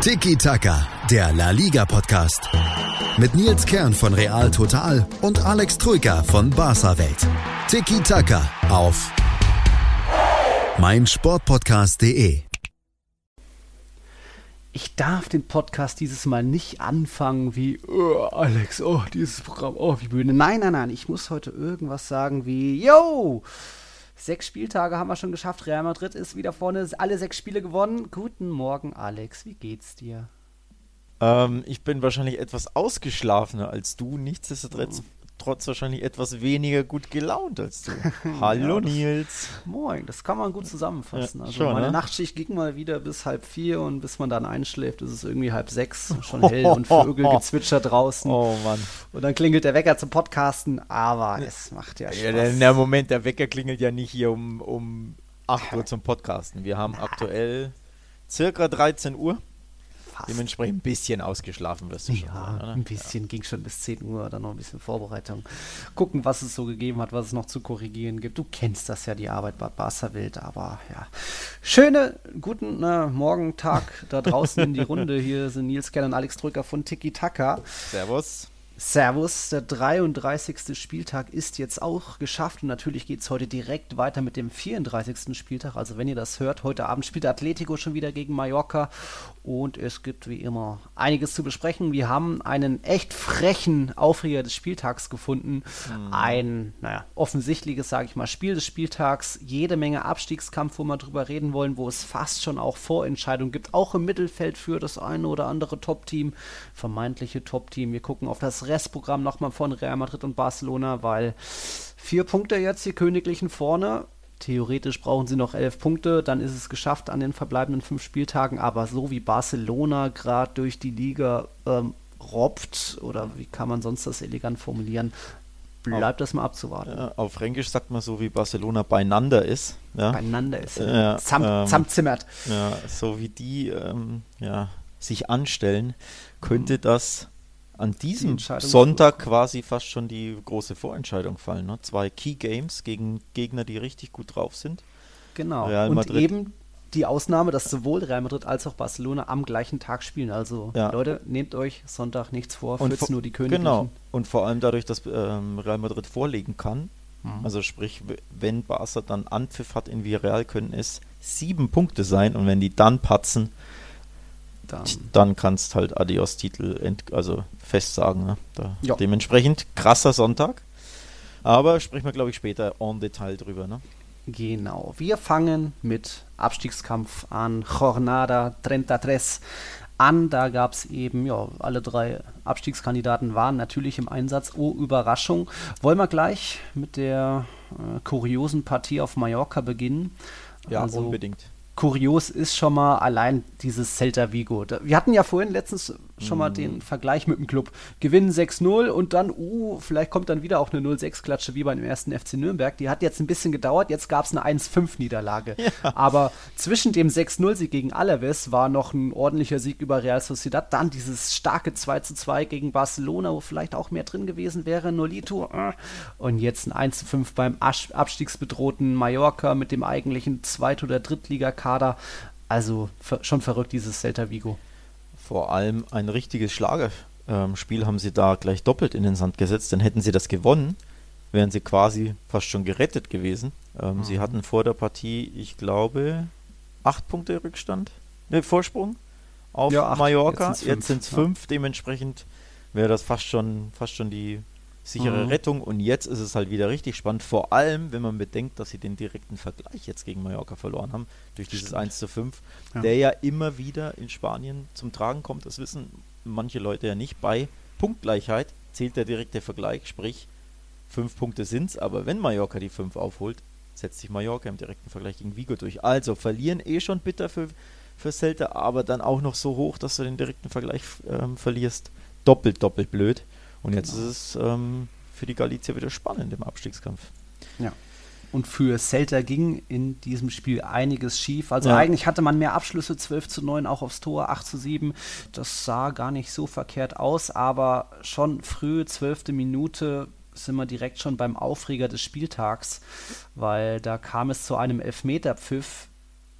Tiki Taka, der La Liga Podcast. Mit Nils Kern von Real Total und Alex Troika von Barca Welt. Tiki Taka auf meinsportpodcast.de. Ich darf den Podcast dieses Mal nicht anfangen wie, oh, Alex, oh, dieses Programm, oh, wie Bühne. Nein, nein, nein, ich muss heute irgendwas sagen wie, yo, Sechs Spieltage haben wir schon geschafft. Real Madrid ist wieder vorne, alle sechs Spiele gewonnen. Guten Morgen, Alex. Wie geht's dir? Ähm, ich bin wahrscheinlich etwas ausgeschlafener als du. Nichtsdestotrotz trotz wahrscheinlich etwas weniger gut gelaunt als du. Hallo ja, Nils. Moin, das kann man gut zusammenfassen. Ja, also schon, meine ne? Nachtschicht ging mal wieder bis halb vier und bis man dann einschläft, ist es irgendwie halb sechs, schon hell und Vögelgezwitscher draußen. Oh Mann. Und dann klingelt der Wecker zum Podcasten, aber es macht ja Spaß. Ja, der Moment, der Wecker klingelt ja nicht hier um, um 8 Uhr zum Podcasten. Wir haben aktuell circa 13 Uhr. Fast. Dementsprechend ein bisschen ausgeschlafen wirst du schon. Ja, ein bisschen ging schon bis 10 Uhr, dann noch ein bisschen Vorbereitung. Gucken, was es so gegeben hat, was es noch zu korrigieren gibt. Du kennst das ja, die Arbeit bei Barca Welt, aber ja. Schöne, guten äh, Morgen, Tag da draußen in die Runde. Hier sind Nils Kern und Alex Drücker von Tiki Taka. Servus. Servus, der 33. Spieltag ist jetzt auch geschafft und natürlich geht es heute direkt weiter mit dem 34. Spieltag. Also wenn ihr das hört, heute Abend spielt Atletico schon wieder gegen Mallorca und es gibt wie immer einiges zu besprechen. Wir haben einen echt frechen Aufreger des Spieltags gefunden. Mhm. Ein, naja, offensichtliches, sage ich mal, Spiel des Spieltags. Jede Menge Abstiegskampf, wo wir drüber reden wollen, wo es fast schon auch Vorentscheidungen gibt, auch im Mittelfeld für das eine oder andere Top-Team, vermeintliche Top-Team. Wir gucken auf das Restprogramm nochmal von Real Madrid und Barcelona, weil vier Punkte jetzt die Königlichen vorne. Theoretisch brauchen sie noch elf Punkte, dann ist es geschafft an den verbleibenden fünf Spieltagen. Aber so wie Barcelona gerade durch die Liga ähm, robbt, oder wie kann man sonst das elegant formulieren, bleibt das mal abzuwarten. Ja, auf Fränkisch sagt man so, wie Barcelona beieinander ist. Ja, Beieinander ist Ja, Zam ähm, zusammenzimmert. ja so wie die ähm, ja, sich anstellen, könnte das an diesem Entscheidung- Sonntag quasi fast schon die große Vorentscheidung fallen. Ne? Zwei Key Games gegen Gegner, die richtig gut drauf sind. Genau. Real und Madrid. eben die Ausnahme, dass sowohl Real Madrid als auch Barcelona am gleichen Tag spielen. Also Ja. Leute, nehmt euch Sonntag nichts vor, Und vor- nur die Königlichen. Genau. Und vor allem dadurch, dass ähm, Real Madrid vorlegen kann. Mhm. Also sprich, wenn Barca dann Anpfiff hat in Villarreal, können es sieben Punkte sein. Und wenn die dann patzen, Dann, dann kannst halt Adios-Titel ent- also fest sagen. Ne? Da Ja. Dementsprechend krasser Sonntag. Aber sprechen wir, glaube ich, später en Detail drüber. Ne? genau. Wir fangen mit Abstiegskampf an Jornada 33 an. Da gab es eben, ja, alle drei Abstiegskandidaten waren natürlich im Einsatz. Oh, Überraschung. Wollen wir gleich mit der äh, kuriosen Partie auf Mallorca beginnen? Ja, Also, unbedingt. Kurios ist schon mal allein dieses Celta Vigo. Wir hatten ja vorhin letztens schon mal den Vergleich mit dem Club. Gewinnen 6-0 und dann, uh, vielleicht kommt dann wieder auch eine 0-6-Klatsche wie beim ersten FC Nürnberg. Die hat jetzt ein bisschen gedauert, jetzt gab es eine 1-5-Niederlage. Aber zwischen dem 6-0-Sieg gegen Alaves war noch ein ordentlicher Sieg über Real Sociedad. Dann dieses starke 2-2 gegen Barcelona, wo vielleicht auch mehr drin gewesen wäre. Nolito. Äh. Und jetzt ein 1-5 beim Asch- abstiegsbedrohten Mallorca mit dem eigentlichen Zweit- oder Drittligakader. Also ver schon verrückt, dieses Celta Vigo. Vor allem ein richtiges Schlagerspiel haben sie da gleich doppelt in den Sand gesetzt. Denn hätten sie das gewonnen, wären sie quasi fast schon gerettet gewesen. Ähm, Sie hatten vor der Partie, ich glaube, acht Punkte Rückstand, ne, Vorsprung auf Ja. Mallorca. Jetzt sind es fünf, fünf. Dementsprechend wäre das fast schon, fast schon die sichere Mhm. Rettung. Und jetzt ist es halt wieder richtig spannend. Vor allem, wenn man bedenkt, dass sie den direkten Vergleich jetzt gegen Mallorca verloren haben, durch dieses Stimmt. 1 zu 5, Ja. der ja immer wieder in Spanien zum Tragen kommt. Das wissen manche Leute ja nicht. Bei Punktgleichheit zählt der direkte Vergleich, sprich fünf Punkte sind es, aber wenn Mallorca die fünf aufholt, setzt sich Mallorca im direkten Vergleich gegen Vigo durch. Also verlieren eh schon bitter für, für Celta, aber dann auch noch so hoch, dass du den direkten Vergleich ähm, verlierst. Doppelt, doppelt blöd. Und jetzt Genau. ist es ähm, für die Galizier wieder spannend im Abstiegskampf. Ja. Und für Celta ging in diesem Spiel einiges schief. Also Ja. eigentlich hatte man mehr Abschlüsse, 12 zu 9, auch aufs Tor, 8 zu 7. Das sah gar nicht so verkehrt aus, aber schon früh, 12. Minute, sind wir direkt schon beim Aufreger des Spieltags, weil da kam es zu einem Elfmeterpfiff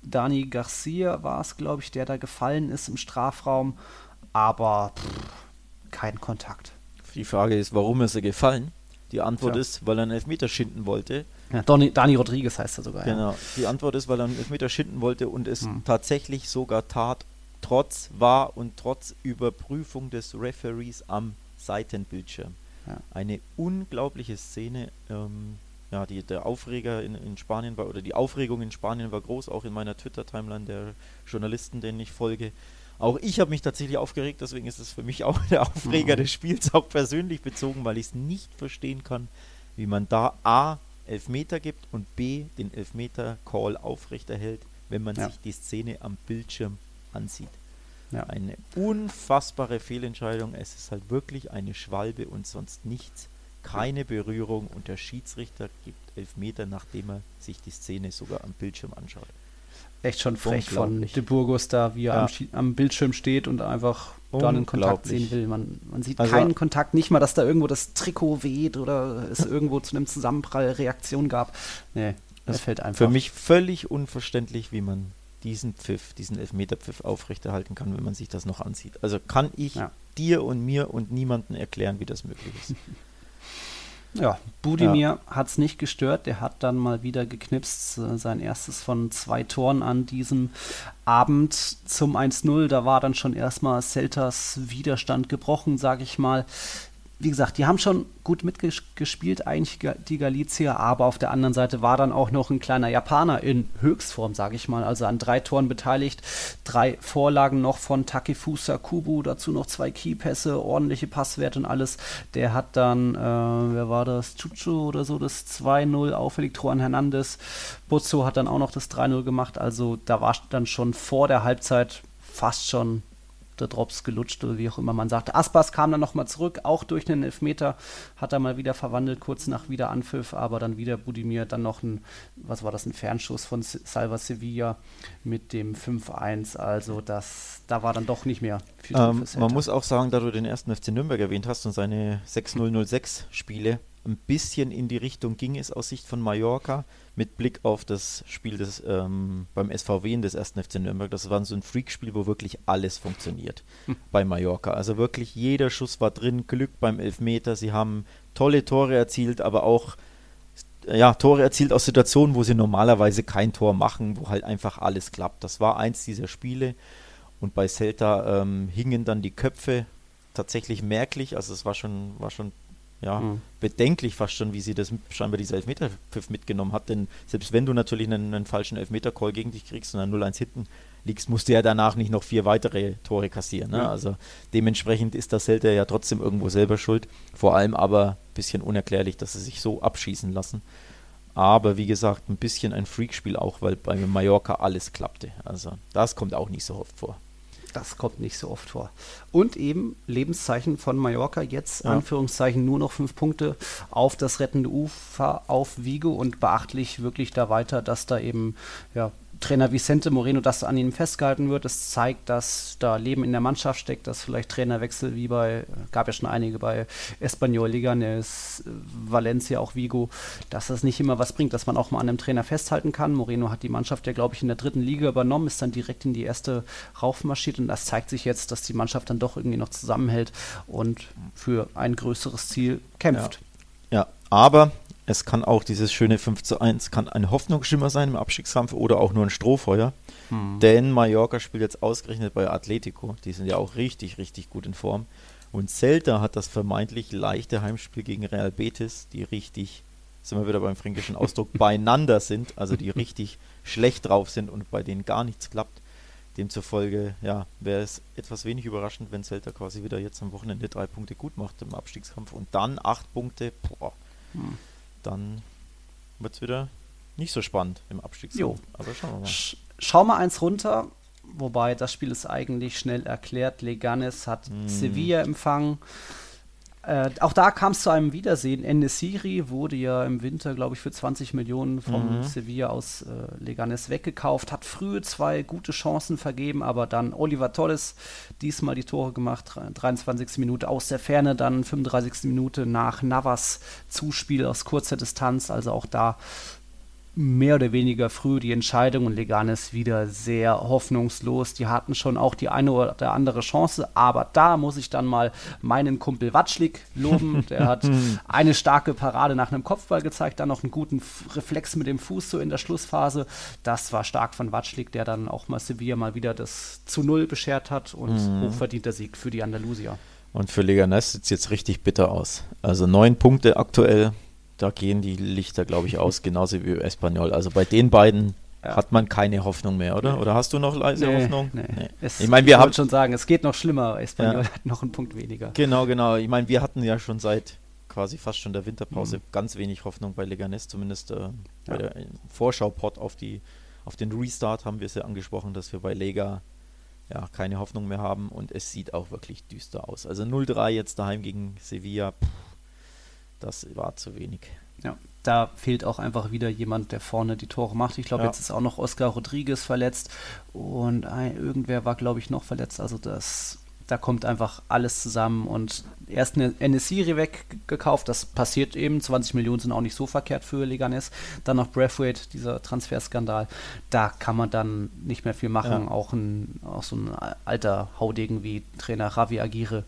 Dani Garcia war es, glaube ich, der da gefallen ist im Strafraum. Aber pff, kein Kontakt. Die Frage ist, warum ist er gefallen? Die Antwort Tja. ist, weil er einen Elfmeter schinden wollte. Ja, Donny, Dani Rodriguez heißt er sogar. Genau. Ja. Die Antwort ist, weil er einen Elfmeter schinden wollte und es hm. tatsächlich sogar tat, trotz war und trotz Überprüfung des Referees am Seitenbildschirm. Ja. Eine unglaubliche Szene. Ähm, ja, die, der Aufreger in, in Spanien war, oder die Aufregung in Spanien war groß, auch in meiner Twitter-Timeline der Journalisten, denen ich folge. Auch ich habe mich tatsächlich aufgeregt, deswegen ist es für mich auch der Aufreger mhm. des Spiels, auch persönlich bezogen, weil ich es nicht verstehen kann, wie man da A, Elfmeter gibt und B, den Elfmeter-Call aufrechterhält, wenn man ja. sich die Szene am Bildschirm ansieht. Ja. Eine unfassbare Fehlentscheidung. Es ist halt wirklich eine Schwalbe und sonst nichts. Keine Berührung und der Schiedsrichter gibt Elfmeter, nachdem er sich die Szene sogar am Bildschirm anschaut. Echt schon frech von De Burgos da, wie er ja. am, am, Bildschirm steht und einfach da einen Kontakt sehen will. Man, man sieht also, keinen Kontakt, nicht mal, dass da irgendwo das Trikot weht oder es irgendwo zu einem Zusammenprall Reaktion gab. Nee, das fällt einfach. Für mich völlig unverständlich, wie man diesen Pfiff, diesen Elfmeterpfiff aufrechterhalten kann, wenn man sich das noch ansieht. Also kann ich ja. dir und mir und niemandem erklären, wie das möglich ist. Ja, Budimir ja. hat es nicht gestört. Der hat dann mal wieder geknipst. Äh, sein erstes von zwei Toren an diesem Abend zum 1-0. Da war dann schon erstmal Celtas Widerstand gebrochen, sage ich mal wie gesagt, die haben schon gut mitgespielt, eigentlich die Galizier, aber auf der anderen Seite war dann auch noch ein kleiner Japaner in Höchstform, sage ich mal, also an drei Toren beteiligt, drei Vorlagen noch von Takefusa Kubu, dazu noch zwei Keypässe, ordentliche Passwerte und alles. Der hat dann, äh, wer war das, Chuchu oder so, das 2-0 auffällig, Tor an Hernandez. Buzzo hat dann auch noch das 3-0 gemacht, also da war dann schon vor der Halbzeit fast schon der Drops gelutscht oder wie auch immer man sagte. Aspas kam dann nochmal zurück, auch durch einen Elfmeter, hat er mal wieder verwandelt, kurz nach Wiederanpfiff, aber dann wieder Budimir, dann noch ein, was war das, ein Fernschuss von Salva Sevilla mit dem 5-1, also das, da war dann doch nicht mehr viel ähm, Man muss auch sagen, da du den ersten FC Nürnberg erwähnt hast und seine 6-0-0-6 Spiele, ein bisschen in die Richtung ging es aus Sicht von Mallorca mit Blick auf das Spiel des, ähm, beim SVW in des ersten FC Nürnberg. Das war so ein Freakspiel, wo wirklich alles funktioniert hm. bei Mallorca. Also wirklich jeder Schuss war drin, Glück beim Elfmeter. Sie haben tolle Tore erzielt, aber auch ja, Tore erzielt aus Situationen, wo sie normalerweise kein Tor machen, wo halt einfach alles klappt. Das war eins dieser Spiele. Und bei Celta ähm, hingen dann die Köpfe tatsächlich merklich. Also es war schon, war schon ja, mhm. bedenklich fast schon, wie sie das scheinbar dieser Elfmeterpfiff mitgenommen hat. Denn selbst wenn du natürlich einen, einen falschen Elfmeter-Call gegen dich kriegst und dann 0-1 hinten liegst, musst du ja danach nicht noch vier weitere Tore kassieren. Ne? Mhm. Also dementsprechend ist das Celta ja trotzdem irgendwo selber schuld. Vor allem aber ein bisschen unerklärlich, dass sie sich so abschießen lassen. Aber wie gesagt, ein bisschen ein Freakspiel auch, weil bei Mallorca alles klappte. Also das kommt auch nicht so oft vor. Das kommt nicht so oft vor. Und eben Lebenszeichen von Mallorca, jetzt ja. Anführungszeichen nur noch fünf Punkte auf das rettende Ufer, auf Vigo und beachtlich wirklich da weiter, dass da eben ja, Trainer Vicente Moreno, dass an ihm festgehalten wird. Das zeigt, dass da Leben in der Mannschaft steckt, dass vielleicht Trainerwechsel wie bei, gab ja schon einige bei Espanyol Liganes, Valencia, auch Vigo, dass das nicht immer was bringt, dass man auch mal an einem Trainer festhalten kann. Moreno hat die Mannschaft ja, glaube ich, in der dritten Liga übernommen, ist dann direkt in die erste raufmarschiert und das zeigt sich jetzt, dass die Mannschaft dann doch irgendwie noch zusammenhält und für ein größeres Ziel kämpft. Ja, ja aber es kann auch dieses schöne 5 zu 1, kann ein Hoffnungsschimmer sein im Abstiegskampf oder auch nur ein Strohfeuer. Hm. Denn Mallorca spielt jetzt ausgerechnet bei Atletico. Die sind ja auch richtig, richtig gut in Form. Und Celta hat das vermeintlich leichte Heimspiel gegen Real Betis, die richtig, sind wir wieder beim fränkischen Ausdruck, beieinander sind, also die richtig schlecht drauf sind und bei denen gar nichts klappt. Demzufolge, ja, wäre es etwas wenig überraschend, wenn Celta quasi wieder jetzt am Wochenende drei Punkte gut macht im Abstiegskampf und dann acht Punkte, boah. Hm dann wird es wieder nicht so spannend im Abstiegskampf. Aber schauen wir mal. Sch schau mal eins runter, wobei das Spiel ist eigentlich schnell erklärt. Leganes hat mm. Sevilla empfangen. Äh, auch da kam es zu einem Wiedersehen. Enesiri wurde ja im Winter, glaube ich, für 20 Millionen vom mhm. Sevilla aus äh, Leganes weggekauft, hat früh zwei gute Chancen vergeben, aber dann Oliver Torres diesmal die Tore gemacht, 23. Minute aus der Ferne, dann 35. Minute nach Navas Zuspiel aus kurzer Distanz, also auch da mehr oder weniger früh die Entscheidung und Leganes wieder sehr hoffnungslos. Die hatten schon auch die eine oder andere Chance, aber da muss ich dann mal meinen Kumpel Watschlik loben. Der hat eine starke Parade nach einem Kopfball gezeigt, dann noch einen guten Reflex mit dem Fuß so in der Schlussphase. Das war stark von Watschlik, der dann auch mal Sevilla mal wieder das zu Null beschert hat und mhm. hochverdienter Sieg für die Andalusier. Und für Leganes sieht es jetzt richtig bitter aus. Also neun Punkte aktuell da gehen die Lichter, glaube ich, aus, genauso wie Espanyol. Also bei den beiden ja. hat man keine Hoffnung mehr, oder? Nee. Oder hast du noch leise nee, Hoffnung? Nee. ich meine, wir haben schon sagen, es geht noch schlimmer. Espanyol ja. hat noch einen Punkt weniger. Genau, genau. Ich meine, wir hatten ja schon seit quasi fast schon der Winterpause mhm. ganz wenig Hoffnung bei Leganes, zumindest äh, bei ja. der Vorschau-Pod auf auf den Restart haben wir es ja angesprochen, dass wir bei Lega ja keine Hoffnung mehr haben und es sieht auch wirklich düster aus. Also 0-3 jetzt daheim gegen Sevilla. Pff das war zu wenig. Ja, da fehlt auch einfach wieder jemand, der vorne die Tore macht. Ich glaube, ja. jetzt ist auch noch Oscar Rodriguez verletzt und ein, irgendwer war, glaube ich, noch verletzt. Also das da kommt einfach alles zusammen und erst eine NSI weggekauft, das passiert eben, 20 Millionen sind auch nicht so verkehrt für Leganes, dann noch Braithwaite, dieser Transferskandal, da kann man dann nicht mehr viel machen, ja. auch, ein, auch so ein alter Haudegen wie Trainer Javi Aguirre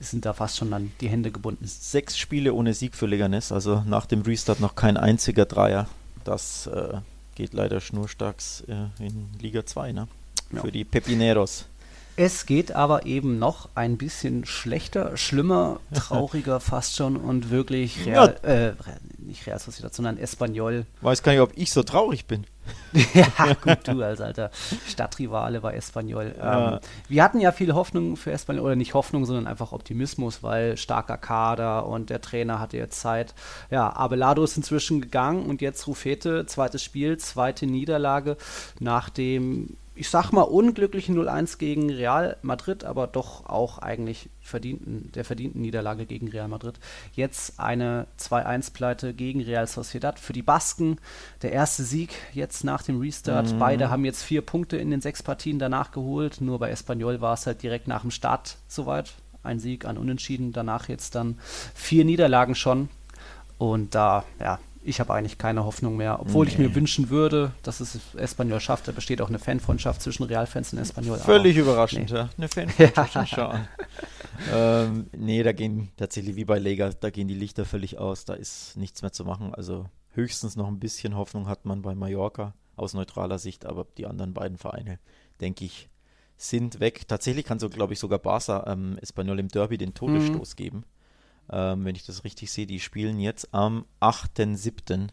sind da fast schon dann die Hände gebunden. Sechs Spiele ohne Sieg für Leganes, also nach dem Restart noch kein einziger Dreier, das äh, geht leider schnurstracks äh, in Liga 2, ne? Ja. Für die Pepineros. Es geht aber eben noch ein bisschen schlechter, schlimmer, trauriger fast schon und wirklich Real, ja. äh, nicht Real Sociedad, sondern Espanyol. Weiß gar nicht, ob ich so traurig bin. ja, gut, du als alter Stadtrivale bei Espanyol. Ja. Ähm, wir hatten ja viel Hoffnung für Espanyol, oder nicht Hoffnung, sondern einfach Optimismus, weil starker Kader und der Trainer hatte jetzt Zeit. Ja, Abelado ist inzwischen gegangen und jetzt Rufete, zweites Spiel, zweite Niederlage nach dem ich sag mal, unglücklichen 0-1 gegen Real Madrid, aber doch auch eigentlich verdienten, der verdienten Niederlage gegen Real Madrid. Jetzt eine 2-1-Pleite gegen Real Sociedad für die Basken. Der erste Sieg jetzt nach dem Restart. Mhm. Beide haben jetzt vier Punkte in den sechs Partien danach geholt. Nur bei Espanyol war es halt direkt nach dem Start soweit. Ein Sieg, ein Unentschieden. Danach jetzt dann vier Niederlagen schon. Und da, ja, ich habe eigentlich keine Hoffnung mehr, obwohl nee. ich mir wünschen würde, dass es Espanyol schafft. Da besteht auch eine Fanfreundschaft zwischen Realfans und Espanyol. Völlig aber, überraschend, nee. ja. Eine Fanfreundschaft. Ja. ähm, nee, da gehen tatsächlich wie bei Lega, da gehen die Lichter völlig aus. Da ist nichts mehr zu machen. Also höchstens noch ein bisschen Hoffnung hat man bei Mallorca aus neutraler Sicht, aber die anderen beiden Vereine, denke ich, sind weg. Tatsächlich kann so, glaube ich, sogar Barca ähm, Espanyol im Derby den Todesstoß mhm. geben ähm, wenn ich das richtig sehe, die spielen jetzt am 8.7.,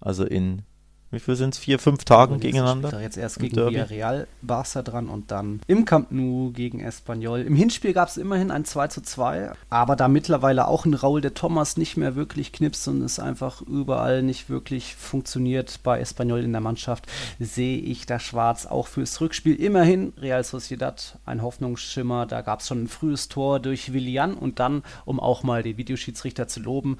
also in wie viel sind es? Vier, fünf Tagen und gegeneinander? Da jetzt erst gegen Villarreal Barca dran und dann im Camp Nou gegen Espanyol. Im Hinspiel gab es immerhin ein 2 zu 2, aber da mittlerweile auch ein Raul de Thomas nicht mehr wirklich knipst und es einfach überall nicht wirklich funktioniert bei Espanyol in der Mannschaft, sehe ich da schwarz auch fürs Rückspiel. Immerhin Real Sociedad ein Hoffnungsschimmer. Da gab es schon ein frühes Tor durch Willian und dann, um auch mal den Videoschiedsrichter zu loben,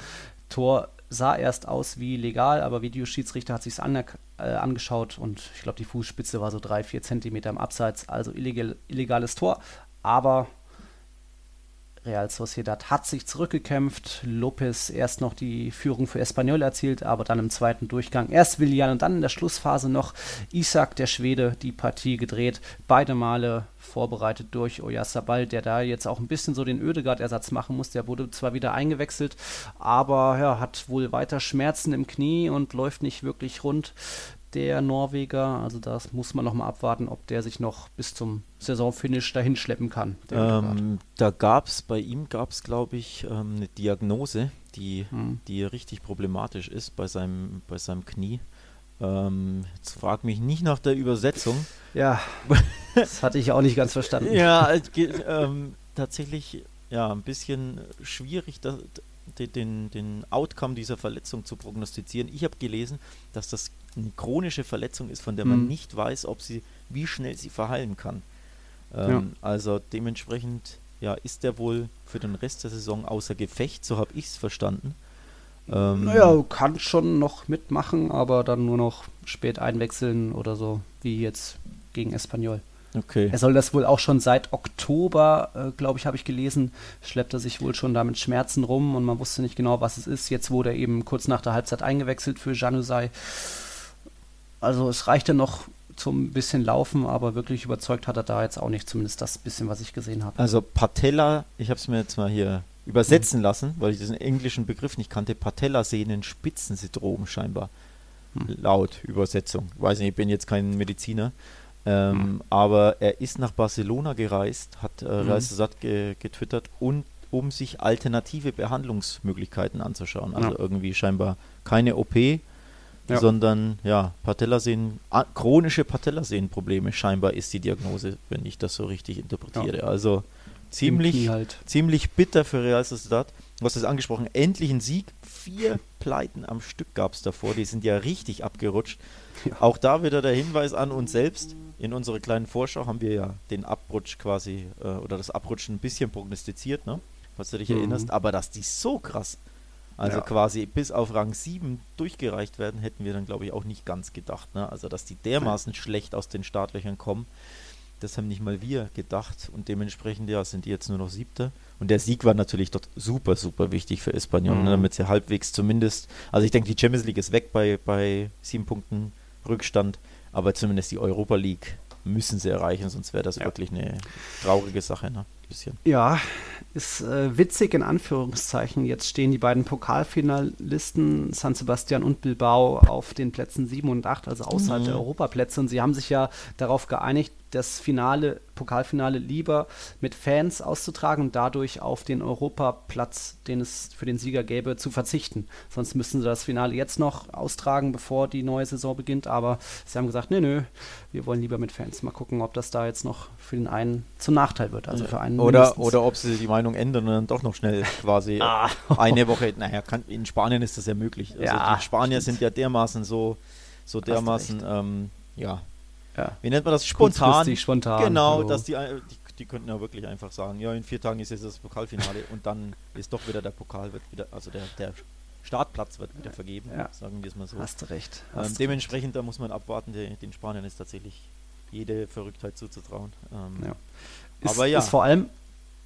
Tor sah erst aus wie legal, aber Videoschiedsrichter hat sich an, äh, angeschaut und ich glaube, die Fußspitze war so drei, vier Zentimeter im Abseits, also illegal, illegales Tor. Aber Real Sociedad hat sich zurückgekämpft. Lopez erst noch die Führung für Espanyol erzielt, aber dann im zweiten Durchgang erst Willian und dann in der Schlussphase noch Isaac, der Schwede, die Partie gedreht. Beide Male vorbereitet durch Oyasabal, der da jetzt auch ein bisschen so den Ödegard-Ersatz machen muss. Der wurde zwar wieder eingewechselt, aber ja, hat wohl weiter Schmerzen im Knie und läuft nicht wirklich rund der Norweger. Also das muss man noch mal abwarten, ob der sich noch bis zum Saisonfinish dahin schleppen kann. Ähm, da gab es, bei ihm gab es, glaube ich, ähm, eine Diagnose, die, hm. die richtig problematisch ist bei seinem, bei seinem Knie. Ähm, jetzt frag mich nicht nach der Übersetzung. Ja, das hatte ich auch nicht ganz verstanden. ja, ähm, tatsächlich ja, ein bisschen schwierig, das, den, den Outcome dieser Verletzung zu prognostizieren. Ich habe gelesen, dass das eine chronische Verletzung ist, von der man hm. nicht weiß, ob sie, wie schnell sie verheilen kann. Ähm, ja. Also dementsprechend ja, ist der wohl für den Rest der Saison außer Gefecht, so habe ich es verstanden. Ähm, naja, kann schon noch mitmachen, aber dann nur noch spät einwechseln oder so, wie jetzt gegen Espanyol. Okay. Er soll das wohl auch schon seit Oktober, äh, glaube ich, habe ich gelesen, schleppt er sich wohl schon da mit Schmerzen rum und man wusste nicht genau, was es ist. Jetzt wurde er eben kurz nach der Halbzeit eingewechselt für Januzaj. Also es reichte noch zum bisschen Laufen, aber wirklich überzeugt hat er da jetzt auch nicht, zumindest das bisschen, was ich gesehen habe. Also Patella, ich habe es mir jetzt mal hier übersetzen mhm. lassen, weil ich diesen englischen Begriff nicht kannte, Patellasehnen-Spitzensyndrom scheinbar. Mhm. Laut Übersetzung. Weiß nicht, ich bin jetzt kein Mediziner. Ähm, mhm. Aber er ist nach Barcelona gereist, hat äh, mhm. Reisesatt ge getwittert und um sich alternative Behandlungsmöglichkeiten anzuschauen. Also ja. irgendwie scheinbar keine OP, ja. sondern ja, Patellasehnen, chronische Patellasehnenprobleme scheinbar ist die Diagnose, wenn ich das so richtig interpretiere. Ja. Also ziemlich, halt. ziemlich bitter für Real Sociedad. Du hast es angesprochen, endlich ein Sieg. Vier Pleiten am Stück gab es davor, die sind ja richtig abgerutscht. Auch da wieder der Hinweis an uns selbst. In unserer kleinen Vorschau haben wir ja den Abrutsch quasi äh, oder das Abrutschen ein bisschen prognostiziert, ne? falls du dich mhm. erinnerst. Aber dass die so krass also ja. quasi bis auf Rang 7 durchgereicht werden, hätten wir dann, glaube ich, auch nicht ganz gedacht. Ne? Also, dass die dermaßen ja. schlecht aus den Startlöchern kommen, das haben nicht mal wir gedacht. Und dementsprechend, ja, sind die jetzt nur noch Siebter. Und der Sieg war natürlich dort super, super wichtig für Espanyol, ne? mhm. ne, damit sie halbwegs zumindest, also ich denke, die Champions League ist weg bei, bei sieben Punkten Rückstand, aber zumindest die Europa League müssen sie erreichen, sonst wäre das ja. wirklich eine traurige Sache. Ne? Bisschen. Ja, ist äh, witzig in Anführungszeichen. Jetzt stehen die beiden Pokalfinalisten San Sebastian und Bilbao auf den Plätzen 7 und 8, also außerhalb mhm. der Europaplätze. Und sie haben sich ja darauf geeinigt, das Finale, Pokalfinale lieber mit Fans auszutragen und dadurch auf den Europaplatz, den es für den Sieger gäbe, zu verzichten. Sonst müssten sie das Finale jetzt noch austragen, bevor die neue Saison beginnt. Aber sie haben gesagt, nö, nö, wir wollen lieber mit Fans. Mal gucken, ob das da jetzt noch für den einen zum Nachteil wird. Also für einen oder, oder ob sie die Meinung ändern und dann doch noch schnell quasi ah. eine Woche, naja, kann, in Spanien ist das ja möglich. Also ja, die Spanier stimmt. sind ja dermaßen so, so dermaßen, ähm, ja, ja. Wie nennt man das? Spontan. spontan. Genau, so. dass die, die, die, könnten ja wirklich einfach sagen, ja, in vier Tagen ist jetzt das Pokalfinale und dann ist doch wieder der Pokal, wird wieder, also der, der Startplatz wird wieder vergeben, ja. sagen wir es mal so. Hast du recht. Hast ähm, dementsprechend, recht. da muss man abwarten, die, den Spaniern ist tatsächlich jede Verrücktheit zuzutrauen. Ähm, ja. Ist, aber ja. Ist vor allem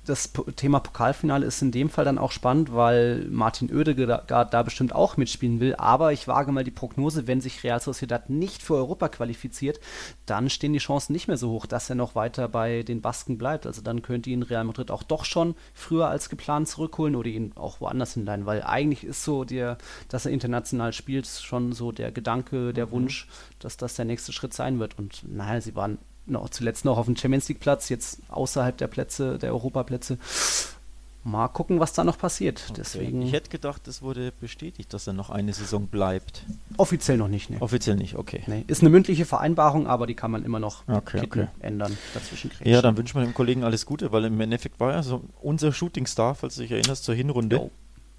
das Thema Pokalfinale ist in dem Fall dann auch spannend, weil Martin Oedegaard da bestimmt auch mitspielen will. Aber ich wage mal die Prognose, wenn sich Real Sociedad nicht für Europa qualifiziert, dann stehen die Chancen nicht mehr so hoch, dass er noch weiter bei den Basken bleibt. Also dann könnte ihn Real Madrid auch doch schon früher als geplant zurückholen oder ihn auch woanders hinleihen, weil eigentlich ist so der, dass er international spielt, schon so der Gedanke, der mhm. Wunsch, dass das der nächste Schritt sein wird. Und naja, sie waren noch, zuletzt noch auf dem Champions League Platz, jetzt außerhalb der Plätze, der Europaplätze. Mal gucken, was da noch passiert. Okay. Deswegen ich hätte gedacht, es wurde bestätigt, dass er noch eine Saison bleibt. Offiziell noch nicht, ne? Offiziell nicht, okay. Nee. Ist eine mündliche Vereinbarung, aber die kann man immer noch okay, okay. ändern, dazwischen kriegen. Ja, dann wünschen wir dem Kollegen alles Gute, weil im Endeffekt war er so unser Shootingstar, falls du dich erinnerst, zur Hinrunde. Jo.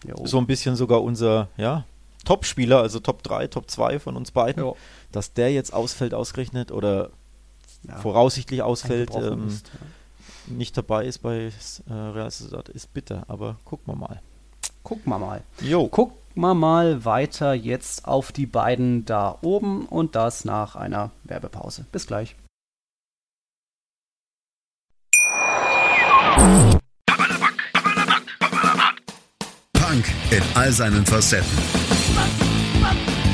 Jo. So ein bisschen sogar unser, ja, Top-Spieler, also Top 3, Top 2 von uns beiden. Jo. Dass der jetzt ausfällt, ausgerechnet, oder ja, voraussichtlich ausfällt, ähm, ist, ja. nicht dabei ist bei äh, Real Sociedad, ist bitter, aber gucken wir mal. Gucken wir mal. Jo. Gucken wir mal weiter jetzt auf die beiden da oben und das nach einer Werbepause. Bis gleich. Punk in all seinen Facetten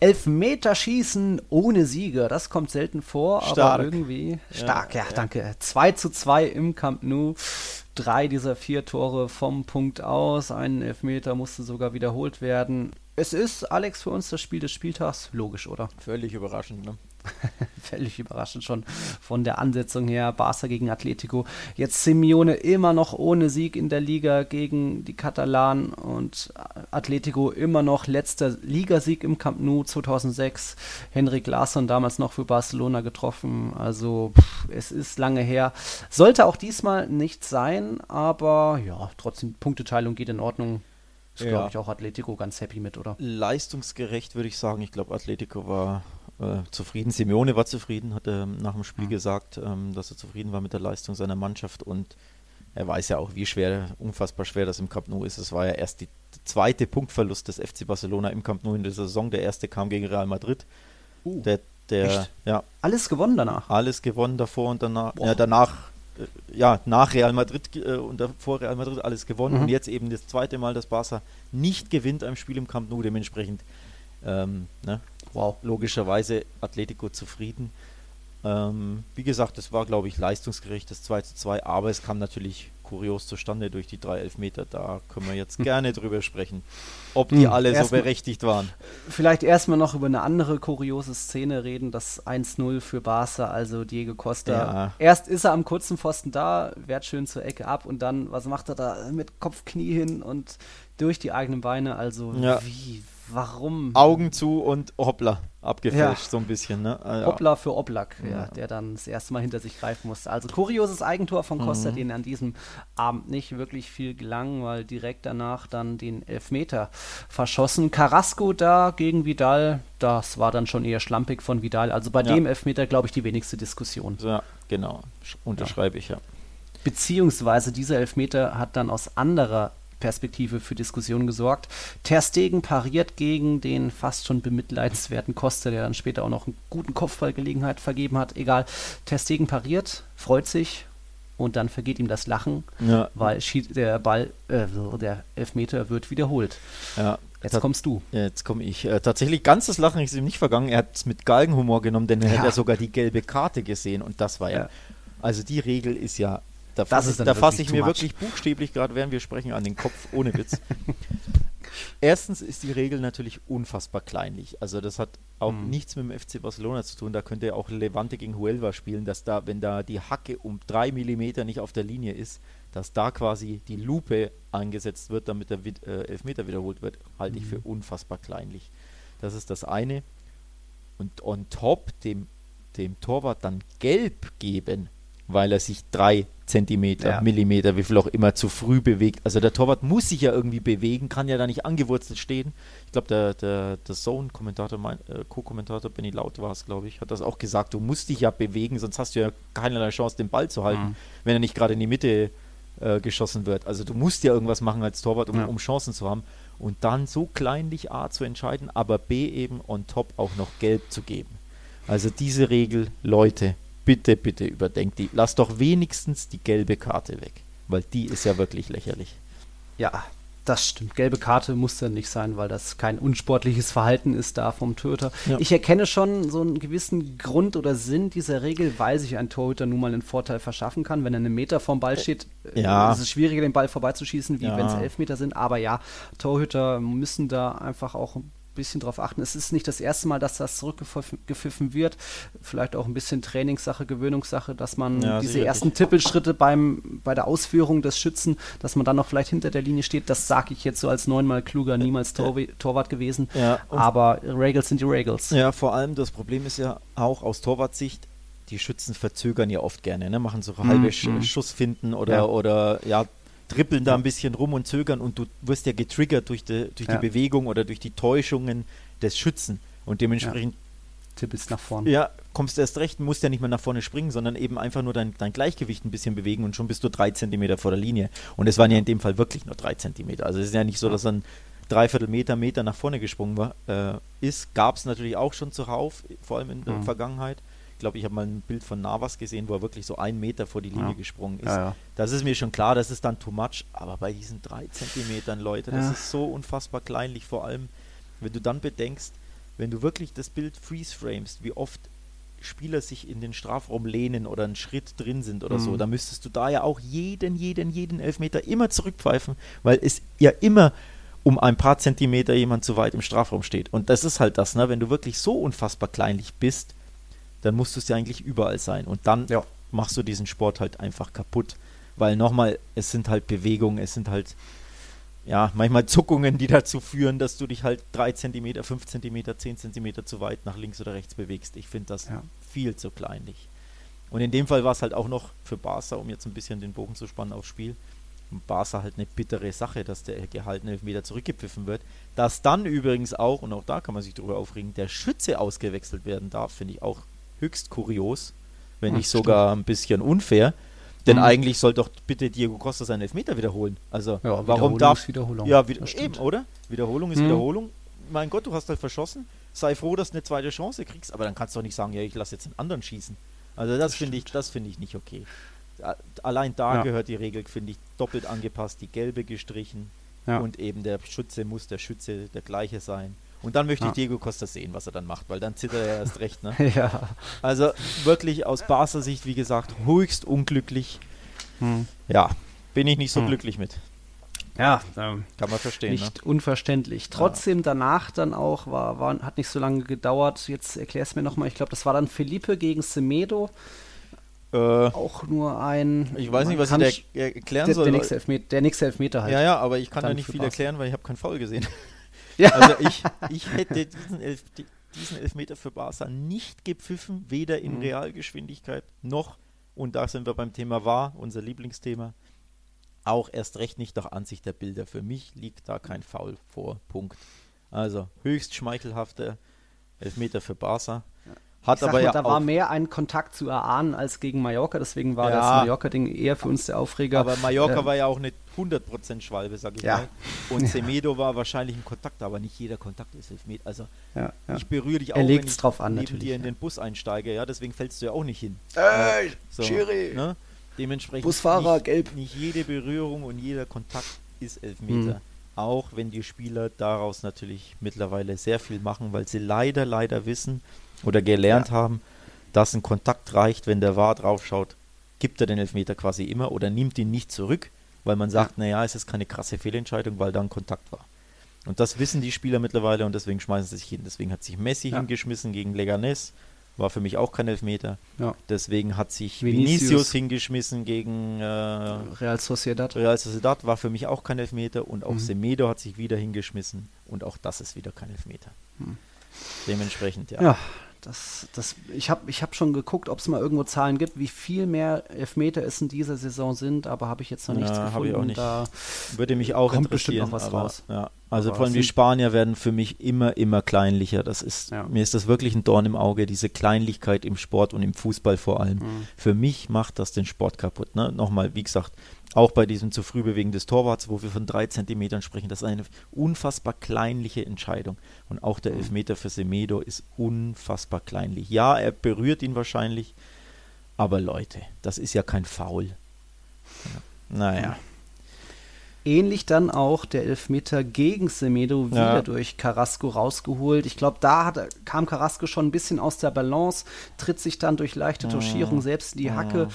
Elfmeterschießen ohne Sieger, das kommt selten vor, stark. aber irgendwie stark, ja, ja, danke. 2 zu 2 im Camp Nou. Drei dieser vier Tore vom Punkt aus. Ein Elfmeter musste sogar wiederholt werden. Es ist, Alex, für uns das Spiel des Spieltags. Logisch, oder? Völlig überraschend, ne? Völlig überraschend schon von der Ansetzung her. Barca gegen Atletico. Jetzt Simeone immer noch ohne Sieg in der Liga gegen die Katalanen und Atletico immer noch letzter Ligasieg im Camp Nou 2006. Henrik Larsson damals noch für Barcelona getroffen. Also pff, es ist lange her. Sollte auch diesmal nicht sein, aber ja, trotzdem Punkteteilung geht in Ordnung. Ist, ja. glaube ich, auch Atletico ganz happy mit, oder? Leistungsgerecht würde ich sagen. Ich glaube, Atletico war äh, zufrieden. Simeone war zufrieden, hat er nach dem Spiel Mhm. gesagt, ähm, dass er zufrieden war mit der Leistung seiner Mannschaft und er weiß ja auch, wie schwer, unfassbar schwer das im Camp Nou ist. Es war ja erst die zweite Punktverlust des FC Barcelona im Camp Nou in der Saison. Der erste kam gegen Real Madrid. Uh, Der, der ja, alles gewonnen danach. alles gewonnen davor und danach, Boah. ja, danach, äh, ja, nach Real Madrid äh, und davor Real Madrid alles gewonnen Mhm. und jetzt eben das zweite Mal, dass Barca nicht gewinnt einem Spiel im Camp Nou, dementsprechend, ähm, ne, Wow. logischerweise Atletico zufrieden. Ähm, wie gesagt, es war, glaube ich, leistungsgerecht, das 2 zu 2, aber es kam natürlich kurios zustande durch die drei Elfmeter. Da können wir jetzt gerne drüber sprechen, ob die Hm, alle so berechtigt waren. Vielleicht erstmal noch über eine andere kuriose Szene reden, das 1-0 für Barca, also Diego Costa. Ja. Erst ist er am kurzen Pfosten da, wehrt schön zur Ecke ab und dann, was macht er da? Mit Kopf, Knie hin und durch die eigenen Beine. Also Ja. wie, warum? Augen zu und hoppla, abgefälscht Ja. so ein bisschen. Ne? Äh, ja. Hoppla für Oblak, der dann das erste Mal hinter sich greifen musste. Also kurioses Eigentor von Costa, Mhm. den an diesem Abend nicht wirklich viel gelang, weil direkt danach dann den Elfmeter verschossen. Carrasco da gegen Vidal, das war dann schon eher schlampig von Vidal. Also bei dem Elfmeter, glaube ich, die wenigste Diskussion. Ja, genau, Sch- unterschreibe ich ja. Beziehungsweise dieser Elfmeter hat dann aus anderer Perspektive für Diskussionen gesorgt. Ter Stegen pariert gegen den fast schon bemitleidenswerten Costa, der dann später auch noch einen guten Kopfballgelegenheit vergeben hat. Egal. Ter Stegen pariert, freut sich und dann vergeht ihm das Lachen, Ja, weil der Ball, äh, der Elfmeter wird wiederholt. ja. Jetzt kommst du. Jetzt komme ich. Äh, tatsächlich ganzes Lachen ist ihm nicht vergangen. Er hat es mit Galgenhumor genommen, denn er Ja. hat ja sogar die gelbe Karte gesehen und das war ja. Ja. Also die Regel ist ja. Da fasse ich, da wirklich ich mir much. wirklich buchstäblich gerade, während wir sprechen, an den Kopf, ohne Witz. Erstens ist die Regel natürlich unfassbar kleinlich. Also das hat auch Mhm. nichts mit dem FC Barcelona zu tun. Da könnte auch Levante gegen Huelva spielen, dass da, wenn da die Hacke um drei Millimeter nicht auf der Linie ist, dass da quasi die Lupe angesetzt wird, damit der äh, Elfmeter wiederholt wird, halte ich für unfassbar kleinlich. Das ist das eine. Und on top dem, dem Torwart dann gelb geben, weil er sich drei Zentimeter, Ja. Millimeter, wie viel auch immer, zu früh bewegt. Also der Torwart muss sich ja irgendwie bewegen, kann ja da nicht angewurzelt stehen. Ich glaube, der, der, der Zone-Kommentator, mein- äh, Co-Kommentator Benny Laut war es, glaube ich, hat das auch gesagt. Du musst dich ja bewegen, sonst hast du ja keinerlei Chance, den Ball zu halten, Mhm. wenn er nicht gerade in die Mitte äh, geschossen wird. Also du musst ja irgendwas machen als Torwart, um, Ja. um Chancen zu haben. Und dann so kleinlich A zu entscheiden, aber B eben on top auch noch gelb zu geben. Also diese Regel, Leute, bitte, bitte überdenkt die. Lass doch wenigstens die gelbe Karte weg, weil die ist ja wirklich lächerlich. Ja, das stimmt. Gelbe Karte muss dann nicht sein, weil das kein unsportliches Verhalten ist da vom Torhüter. Ja. Ich erkenne schon so einen gewissen Grund oder Sinn dieser Regel, weil sich ein Torhüter nun mal einen Vorteil verschaffen kann. Wenn er einen Meter vom Ball steht, äh, ja. ist es schwieriger, den Ball vorbeizuschießen, wie Ja. wenn es Elfmeter sind. Aber ja, Torhüter müssen da einfach auch ein bisschen drauf achten. Es ist nicht das erste Mal, dass das zurückgepfiffen wird. Vielleicht auch ein bisschen Trainingssache, Gewöhnungssache, dass man Ja, diese sicherlich. ersten Tippelschritte beim, bei der Ausführung des Schützen, dass man dann noch vielleicht hinter der Linie steht. Das sage ich jetzt so als neunmal kluger, niemals Tor Torwart gewesen. Ja, Aber Regels sind die Regels. Ja, vor allem das Problem ist ja auch aus Torwartsicht, die Schützen verzögern ja oft gerne, ne? machen so Mhm, halbe Sch mhm. Schussfinden oder, Ja. oder ja, trippeln da ein bisschen rum und zögern und du wirst ja getriggert durch, die, durch Ja. die Bewegung oder durch die Täuschungen des Schützen und dementsprechend Tippelst nach vorn. ja, kommst du erst recht, musst ja nicht mehr nach vorne springen, sondern eben einfach nur dein, dein Gleichgewicht ein bisschen bewegen und schon bist du drei Zentimeter vor der Linie. Und es waren ja in dem Fall wirklich nur drei Zentimeter. Also es ist ja nicht so, dass dann dreiviertel Meter, Meter nach vorne gesprungen war, äh, ist. Gab es natürlich auch schon zuhauf, vor allem in der Mhm. Vergangenheit. Ich glaube, ich habe mal ein Bild von Navas gesehen, wo er wirklich so einen Meter vor die Linie Ja. gesprungen ist. Ja, ja. Das ist mir schon klar, das ist dann too much, aber bei diesen drei Zentimetern, Leute, das ist so unfassbar kleinlich, vor allem, wenn du dann bedenkst, wenn du wirklich das Bild freeze-framest, wie oft Spieler sich in den Strafraum lehnen oder einen Schritt drin sind oder so, Mhm. dann müsstest du da ja auch jeden, jeden, jeden Elfmeter immer zurückpfeifen, weil es ja immer um ein paar Zentimeter jemand zu weit im Strafraum steht. Und das ist halt das, ne? wenn du wirklich so unfassbar kleinlich bist, dann musst du es ja eigentlich überall sein. Und dann Ja. machst du diesen Sport halt einfach kaputt. Weil nochmal, es sind halt Bewegungen, es sind halt, ja, manchmal Zuckungen, die dazu führen, dass du dich halt 3 cm, 5 cm, 10 cm zu weit nach links oder rechts bewegst. Ich finde das Ja. viel zu kleinlich. Und in dem Fall war es halt auch noch für Barca, um jetzt ein bisschen den Bogen zu spannen aufs Spiel, Barca halt eine bittere Sache, dass der gehaltene Elfmeter zurückgepfiffen wird. Dass dann übrigens auch, und auch da kann man sich drüber aufregen, der Schütze ausgewechselt werden darf, finde ich auch höchst kurios, wenn nicht sogar ein bisschen unfair. Denn Mhm. eigentlich soll doch bitte Diego Costa seinen Elfmeter wiederholen. Also Ja, warum darf Wiederholung. Ja, wieder, eben, oder? Wiederholung ist Mhm. Wiederholung. Mein Gott, du hast halt verschossen. Sei froh, dass du eine zweite Chance kriegst, aber dann kannst du doch nicht sagen, ja, ich lasse jetzt einen anderen schießen. Also das finde ich, das finde ich nicht okay. Allein da Ja. gehört die Regel, finde ich, doppelt angepasst, die gelbe gestrichen Ja. und eben der Schütze muss der Schütze der gleiche sein. Und dann möchte Ja. ich Diego Costa sehen, was er dann macht, weil dann zittert er erst recht. Ne? ja. Also wirklich aus Barca Sicht, wie gesagt, höchst unglücklich. Hm. Ja, bin ich nicht so Hm. glücklich mit. Ja, ähm, Kann man verstehen. ne? nicht unverständlich. Trotzdem danach dann auch, war, war, hat nicht so lange gedauert. Jetzt erklär es mir nochmal. Ich glaube, das war dann Felipe gegen Semedo. Ne? Äh, Auch nur ein. ich weiß nicht, was ich da erklären der, soll. der, nächste Elfmeter, der nächste Elfmeter halt. Ja, ja, aber ich kann da nicht viel Barca. erklären, weil ich habe keinen Foul gesehen. Ja. Also ich, ich hätte diesen, Elf, die- diesen Elfmeter für Barca nicht gepfiffen, weder in Mhm. Realgeschwindigkeit noch, und da sind wir beim Thema war, unser Lieblingsthema, auch erst recht nicht nach Ansicht der Bilder. Für mich liegt da kein Foul vor. Punkt. Also höchst schmeichelhafter Elfmeter für Barca. Hat aber mal, ja da auch war mehr ein Kontakt zu erahnen als gegen Mallorca, deswegen war Ja. das Mallorca-Ding eher für uns der Aufreger. Aber Mallorca Ähm, war ja auch eine 100% Schwalbe, sag ich Ja. mal. Und Semedo war wahrscheinlich ein Kontakt, aber nicht jeder Kontakt ist Elfmeter. Also ja, ja. ich berühre dich auch, Er wenn legt's ich drauf an, neben natürlich, dir in ja. den Bus einsteige. Ja, deswegen fällst du ja auch nicht hin. Ey, So, Schiri. Ne? Dementsprechend Busfahrer, nicht, gelb. nicht jede Berührung und jeder Kontakt ist Elfmeter. Mhm. Auch wenn die Spieler daraus natürlich mittlerweile sehr viel machen, weil sie leider, leider wissen oder gelernt haben, dass ein Kontakt reicht, wenn der VAR draufschaut, gibt er den Elfmeter quasi immer oder nimmt ihn nicht zurück, weil man sagt, naja, es ist keine krasse Fehlentscheidung, weil da ein Kontakt war. Und das wissen die Spieler mittlerweile und deswegen schmeißen sie sich hin. Deswegen hat sich Messi Ja. hingeschmissen gegen Leganes, war für mich auch kein Elfmeter. Ja. Deswegen hat sich Vinicius. Vinicius, hingeschmissen gegen äh, Real Sociedad. Real Sociedad, war für mich auch kein Elfmeter und auch Mhm. Semedo hat sich wieder hingeschmissen und auch das ist wieder kein Elfmeter. Mhm. Dementsprechend, ja. Ja, das, das, ich habe ich hab schon geguckt, ob es mal irgendwo Zahlen gibt, wie viel mehr Elfmeter es in dieser Saison sind, aber habe ich jetzt noch Ja, nichts hab gefunden. ich auch nicht. Da, Würde mich auch Kommt bestimmt noch was aber, raus. Ja. Also Aber vor allem die Spanier werden für mich immer, immer kleinlicher. Das ist, Ja. mir ist das wirklich ein Dorn im Auge, diese Kleinlichkeit im Sport und im Fußball vor allem. Mhm. Für mich macht das den Sport kaputt. Ne? Nochmal, wie gesagt, auch bei diesem zu früh bewegen des Torwarts, wo wir von drei Zentimetern sprechen, das ist eine unfassbar kleinliche Entscheidung. Und auch der Mhm. Elfmeter für Semedo ist unfassbar kleinlich. Ja, er berührt ihn wahrscheinlich, aber Leute, das ist ja kein Foul. Ja. Naja. Ähnlich dann auch der Elfmeter gegen Semedo wieder Ja. durch Carrasco rausgeholt. Ich glaube, da hat, kam Carrasco schon ein bisschen aus der Balance, tritt sich dann durch leichte Touchierung selbst in die Hacke.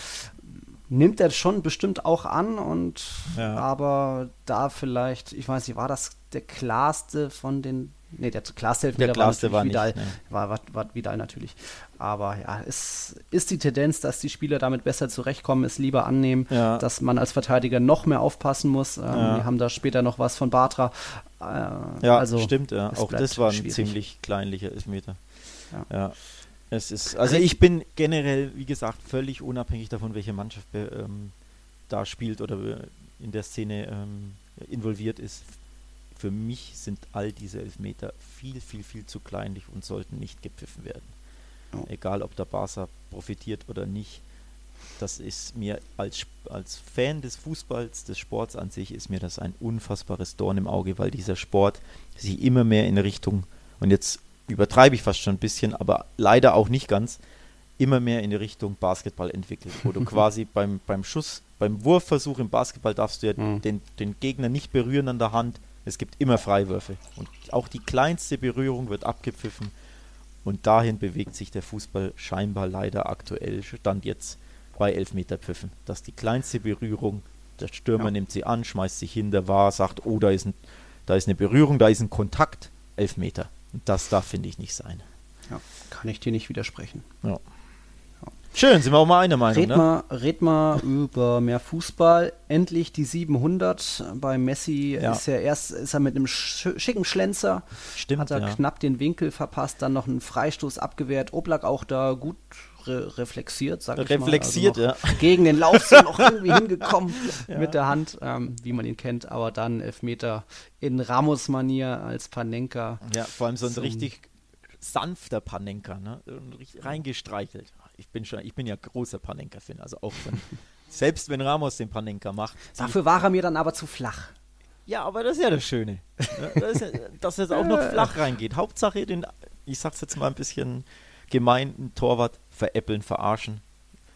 Nimmt er schon bestimmt auch an und Ja. aber da vielleicht, ich weiß nicht, war das der klarste von den Nee, der klarste Elfmeter Der klarste war, war Vidal. nicht, ne. War, war, war Vidal natürlich. Aber ja, es ist die Tendenz, dass die Spieler damit besser zurechtkommen, es lieber annehmen, Ja. dass man als Verteidiger noch mehr aufpassen muss. Ähm, Ja. Wir haben da später noch was von Bartra. Äh, Ja, also, stimmt, ja. Auch das war ein schwierig. ziemlich kleinlicher Elfmeter. Ja. Es ist, also ich bin generell, wie gesagt, völlig unabhängig davon, welche Mannschaft ähm, da spielt oder äh, in der Szene ähm, involviert ist. Für mich sind all diese Elfmeter viel, viel, viel zu kleinlich und sollten nicht gepfiffen werden. Ja. Egal, ob der Barca profitiert oder nicht. Das ist mir als, als Fan des Fußballs, des Sports an sich, ist mir das ein unfassbares Dorn im Auge, weil dieser Sport sich immer mehr in Richtung, und jetzt übertreibe ich fast schon ein bisschen, aber leider auch nicht ganz, immer mehr in die Richtung Basketball entwickelt, wo du quasi beim, beim Schuss, beim Wurfversuch im Basketball darfst du ja Mhm. den, den Gegner nicht berühren an der Hand. Es gibt immer Freiwürfe. Und auch die kleinste Berührung wird abgepfiffen. Und dahin bewegt sich der Fußball scheinbar leider aktuell, stand jetzt bei Elfmeterpfiffen. Dass die kleinste Berührung, der Stürmer Ja. nimmt sie an, schmeißt sich hin, der war, sagt, oh, da ist, ein, da ist eine Berührung, da ist ein Kontakt, Elfmeter. Und das darf, finde ich, nicht sein. Ja, kann ich dir nicht widersprechen. Ja. Schön, sind wir auch mal einer Meinung, Red, ne? mal, red mal über mehr Fußball. Endlich die 700. Bei Messi Ja. ist er erst ist er mit einem sch schicken Schlenzer. Stimmt, Hat er ja. knapp den Winkel verpasst, dann noch einen Freistoß abgewehrt. Oblak auch da gut re reflexiert, sag ich Reflexiert, mal. Also ja. Gegen den Lauf so noch irgendwie hingekommen mit der Hand, ähm, wie man ihn kennt. Aber dann Elfmeter in Ramos-Manier als Panenka. Ja, vor allem so ein richtig sanfter Panenka, ne? Reingestreichelt. Ich bin schon, ich bin ja großer Panenka-Fan, also auch wenn, selbst wenn Ramos den Panenka macht. Dafür war er mir dann aber zu flach. Ja, aber das ist ja das Schöne. ne? Das ja, dass es auch noch flach reingeht. Hauptsache den, ich sag's jetzt mal ein bisschen gemein, einen Torwart veräppeln, verarschen.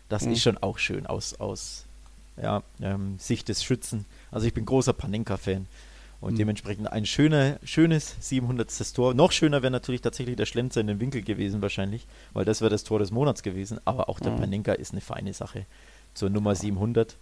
Das Mhm. ist schon auch schön aus, aus ja, ähm, Sicht des Schützen. Also ich bin großer Panenka-Fan. Und Mhm. dementsprechend ein schöner, schönes 700. Tor. Noch schöner wäre natürlich tatsächlich der Schlenzer in den Winkel gewesen wahrscheinlich, weil das wäre das Tor des Monats gewesen. Aber auch der Mhm. Panenka ist eine feine Sache zur Nummer 700.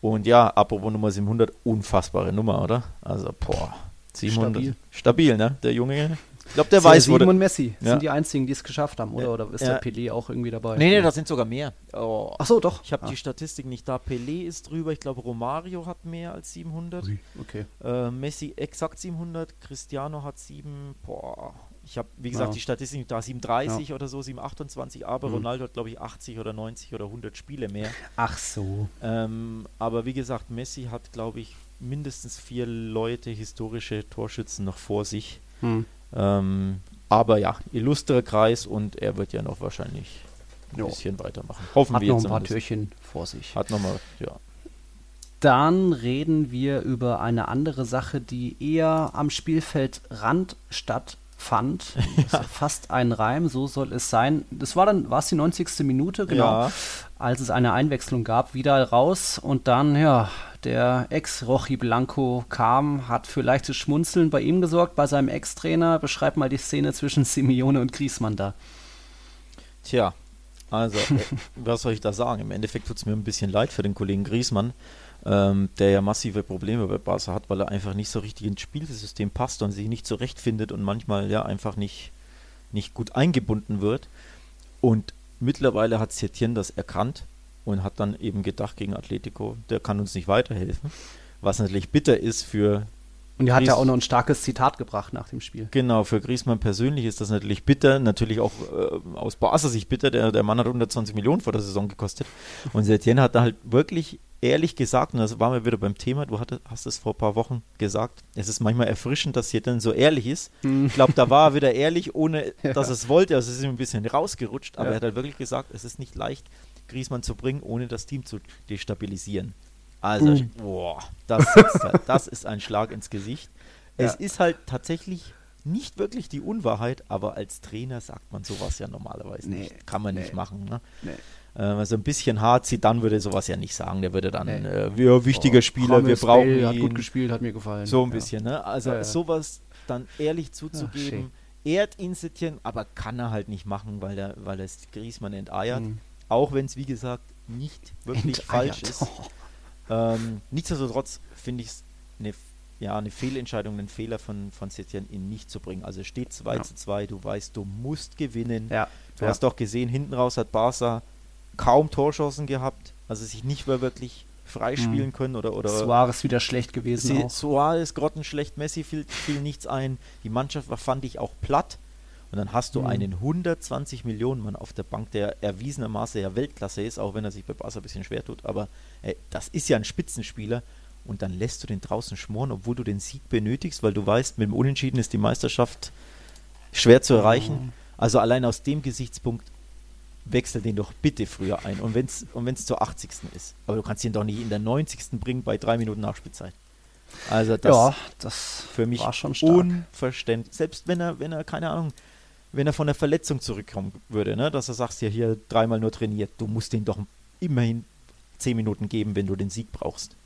Und ja, apropos Nummer 700, unfassbare Nummer, oder? Also, boah, 700. Stabil. Stabil, ne? Der Junge. Ich glaube, der CR7 weiß, wo der, und Messi Ja. sind die einzigen, die es geschafft haben, oder? Ja. Oder ist Ja. der Pelé auch irgendwie dabei? Nee, nee, da sind sogar mehr. Oh. Ach so, doch. Ich habe Ah. die Statistik nicht da. Pelé ist drüber. Ich glaube, Romario hat mehr als 700. Okay. Äh, Messi exakt 700. Cristiano hat 7. Boah. Ich habe, wie gesagt, Ja. die Statistik nicht da. 730 oder so, 728. Aber Mhm. Ronaldo hat, glaube ich, 80 oder 90 oder 100 Spiele mehr. Ach so. Ähm, aber wie gesagt, Messi hat, glaube ich, mindestens vier Leute, historische Torschützen noch vor sich. Hm. Ähm, aber ja, illustrer Kreis und er wird ja noch wahrscheinlich ein Jo. bisschen weitermachen. Hoffen Hat wir noch jetzt ein paar zumindest. Türchen vor sich. Hat nochmal, ja. Dann reden wir über eine andere Sache, die eher am Spielfeldrand stattfand. Ja Fast ein Reim, so soll es sein. Das war dann, war es die 90. Minute, genau, Ja. als es eine Einwechslung gab, wieder raus und dann, ja, der Ex-Rochi Blanco kam, hat für leichtes Schmunzeln bei ihm gesorgt, bei seinem Ex-Trainer. Beschreib mal die Szene zwischen Simeone und Griezmann da. Tja, also, äh, was soll ich da sagen? Im Endeffekt tut es mir ein bisschen leid für den Kollegen Griesmann, ähm, der ja massive Probleme bei Barca hat, weil er einfach nicht so richtig ins Spielsystem passt und sich nicht zurechtfindet und manchmal ja einfach nicht, nicht gut eingebunden wird. Und mittlerweile hat Setien das erkannt und hat dann eben gedacht gegen Atletico, der kann uns nicht weiterhelfen. Was natürlich bitter ist für Und er hat ja auch noch ein starkes Zitat gebracht nach dem Spiel. Genau, für Griezmann persönlich ist das natürlich bitter, natürlich auch äh, aus Barca Sicht bitter. Der, der Mann hat 120 Millionen vor der Saison gekostet. Und Setien hat da halt wirklich ehrlich gesagt, und das waren wir wieder beim Thema, du hatte, hast es vor ein paar Wochen gesagt, es ist manchmal erfrischend, dass Setien so ehrlich ist. Hm. Ich glaube, da war er wieder ehrlich, ohne dass er es wollte. Also es ist ihm ein bisschen rausgerutscht, aber Ja. er hat halt wirklich gesagt, es ist nicht leicht, Griezmann zu bringen, ohne das Team zu destabilisieren. Also, Mhm. boah, das, ist halt, das ist ein Schlag ins Gesicht. Es Ja. ist halt tatsächlich nicht wirklich die Unwahrheit, aber als Trainer sagt man sowas ja normalerweise Nee, nicht. Kann man nee, nicht machen. Ne? nee. Äh, also ein bisschen hart sieht, dann würde sowas ja nicht sagen. Der würde dann, Nee. äh, wir wichtiger Oh, Spieler, wir brauchen Bell ihn. hat gut gespielt, hat mir gefallen. So ein Ja. bisschen, ne? Also Ja, ja. sowas dann ehrlich zuzugeben, ehrt ihn aber kann er halt nicht machen, weil er, weil er Griezmann enteiert. Mhm. Auch wenn es, wie gesagt, nicht wirklich falsch Enteiert. ist. Ähm, nichtsdestotrotz finde ich es eine, ja, eine Fehlentscheidung, einen Fehler von, von Setien, ihn nicht zu bringen. Also steht 2 Ja. zu 2, du weißt, du musst gewinnen. Ja. Du ja. hast doch gesehen, hinten raus hat Barca kaum Torchancen gehabt, also sich nicht mehr wirklich freispielen können oder, oder Suarez wieder schlecht gewesen Sie, auch. Suarez grottenschlecht, Messi fiel, fiel nichts ein. Die Mannschaft war, fand ich, auch platt. Und dann hast du Mhm. einen 120 Millionen Mann auf der Bank, der erwiesenermaßen ja Weltklasse ist, auch wenn er sich bei Barca ein bisschen schwer tut. Aber ey, das ist ja ein Spitzenspieler. Und dann lässt du den draußen schmoren, obwohl du den Sieg benötigst, weil du weißt, mit dem Unentschieden ist die Meisterschaft schwer zu erreichen. Mhm. Also allein aus dem Gesichtspunkt wechsel den doch bitte früher ein. Und wenn es und wenn's zur 80. ist. Aber du kannst ihn doch nicht in der 90. bringen bei drei Minuten Nachspielzeit. Also das ja, das für mich war schon stark. unverständlich. Selbst wenn er, wenn er, keine Ahnung, wenn er von der Verletzung zurückkommen würde, ne, dass er sagt, ja hier dreimal nur trainiert, du musst den doch immerhin zehn Minuten geben, wenn du den Sieg brauchst,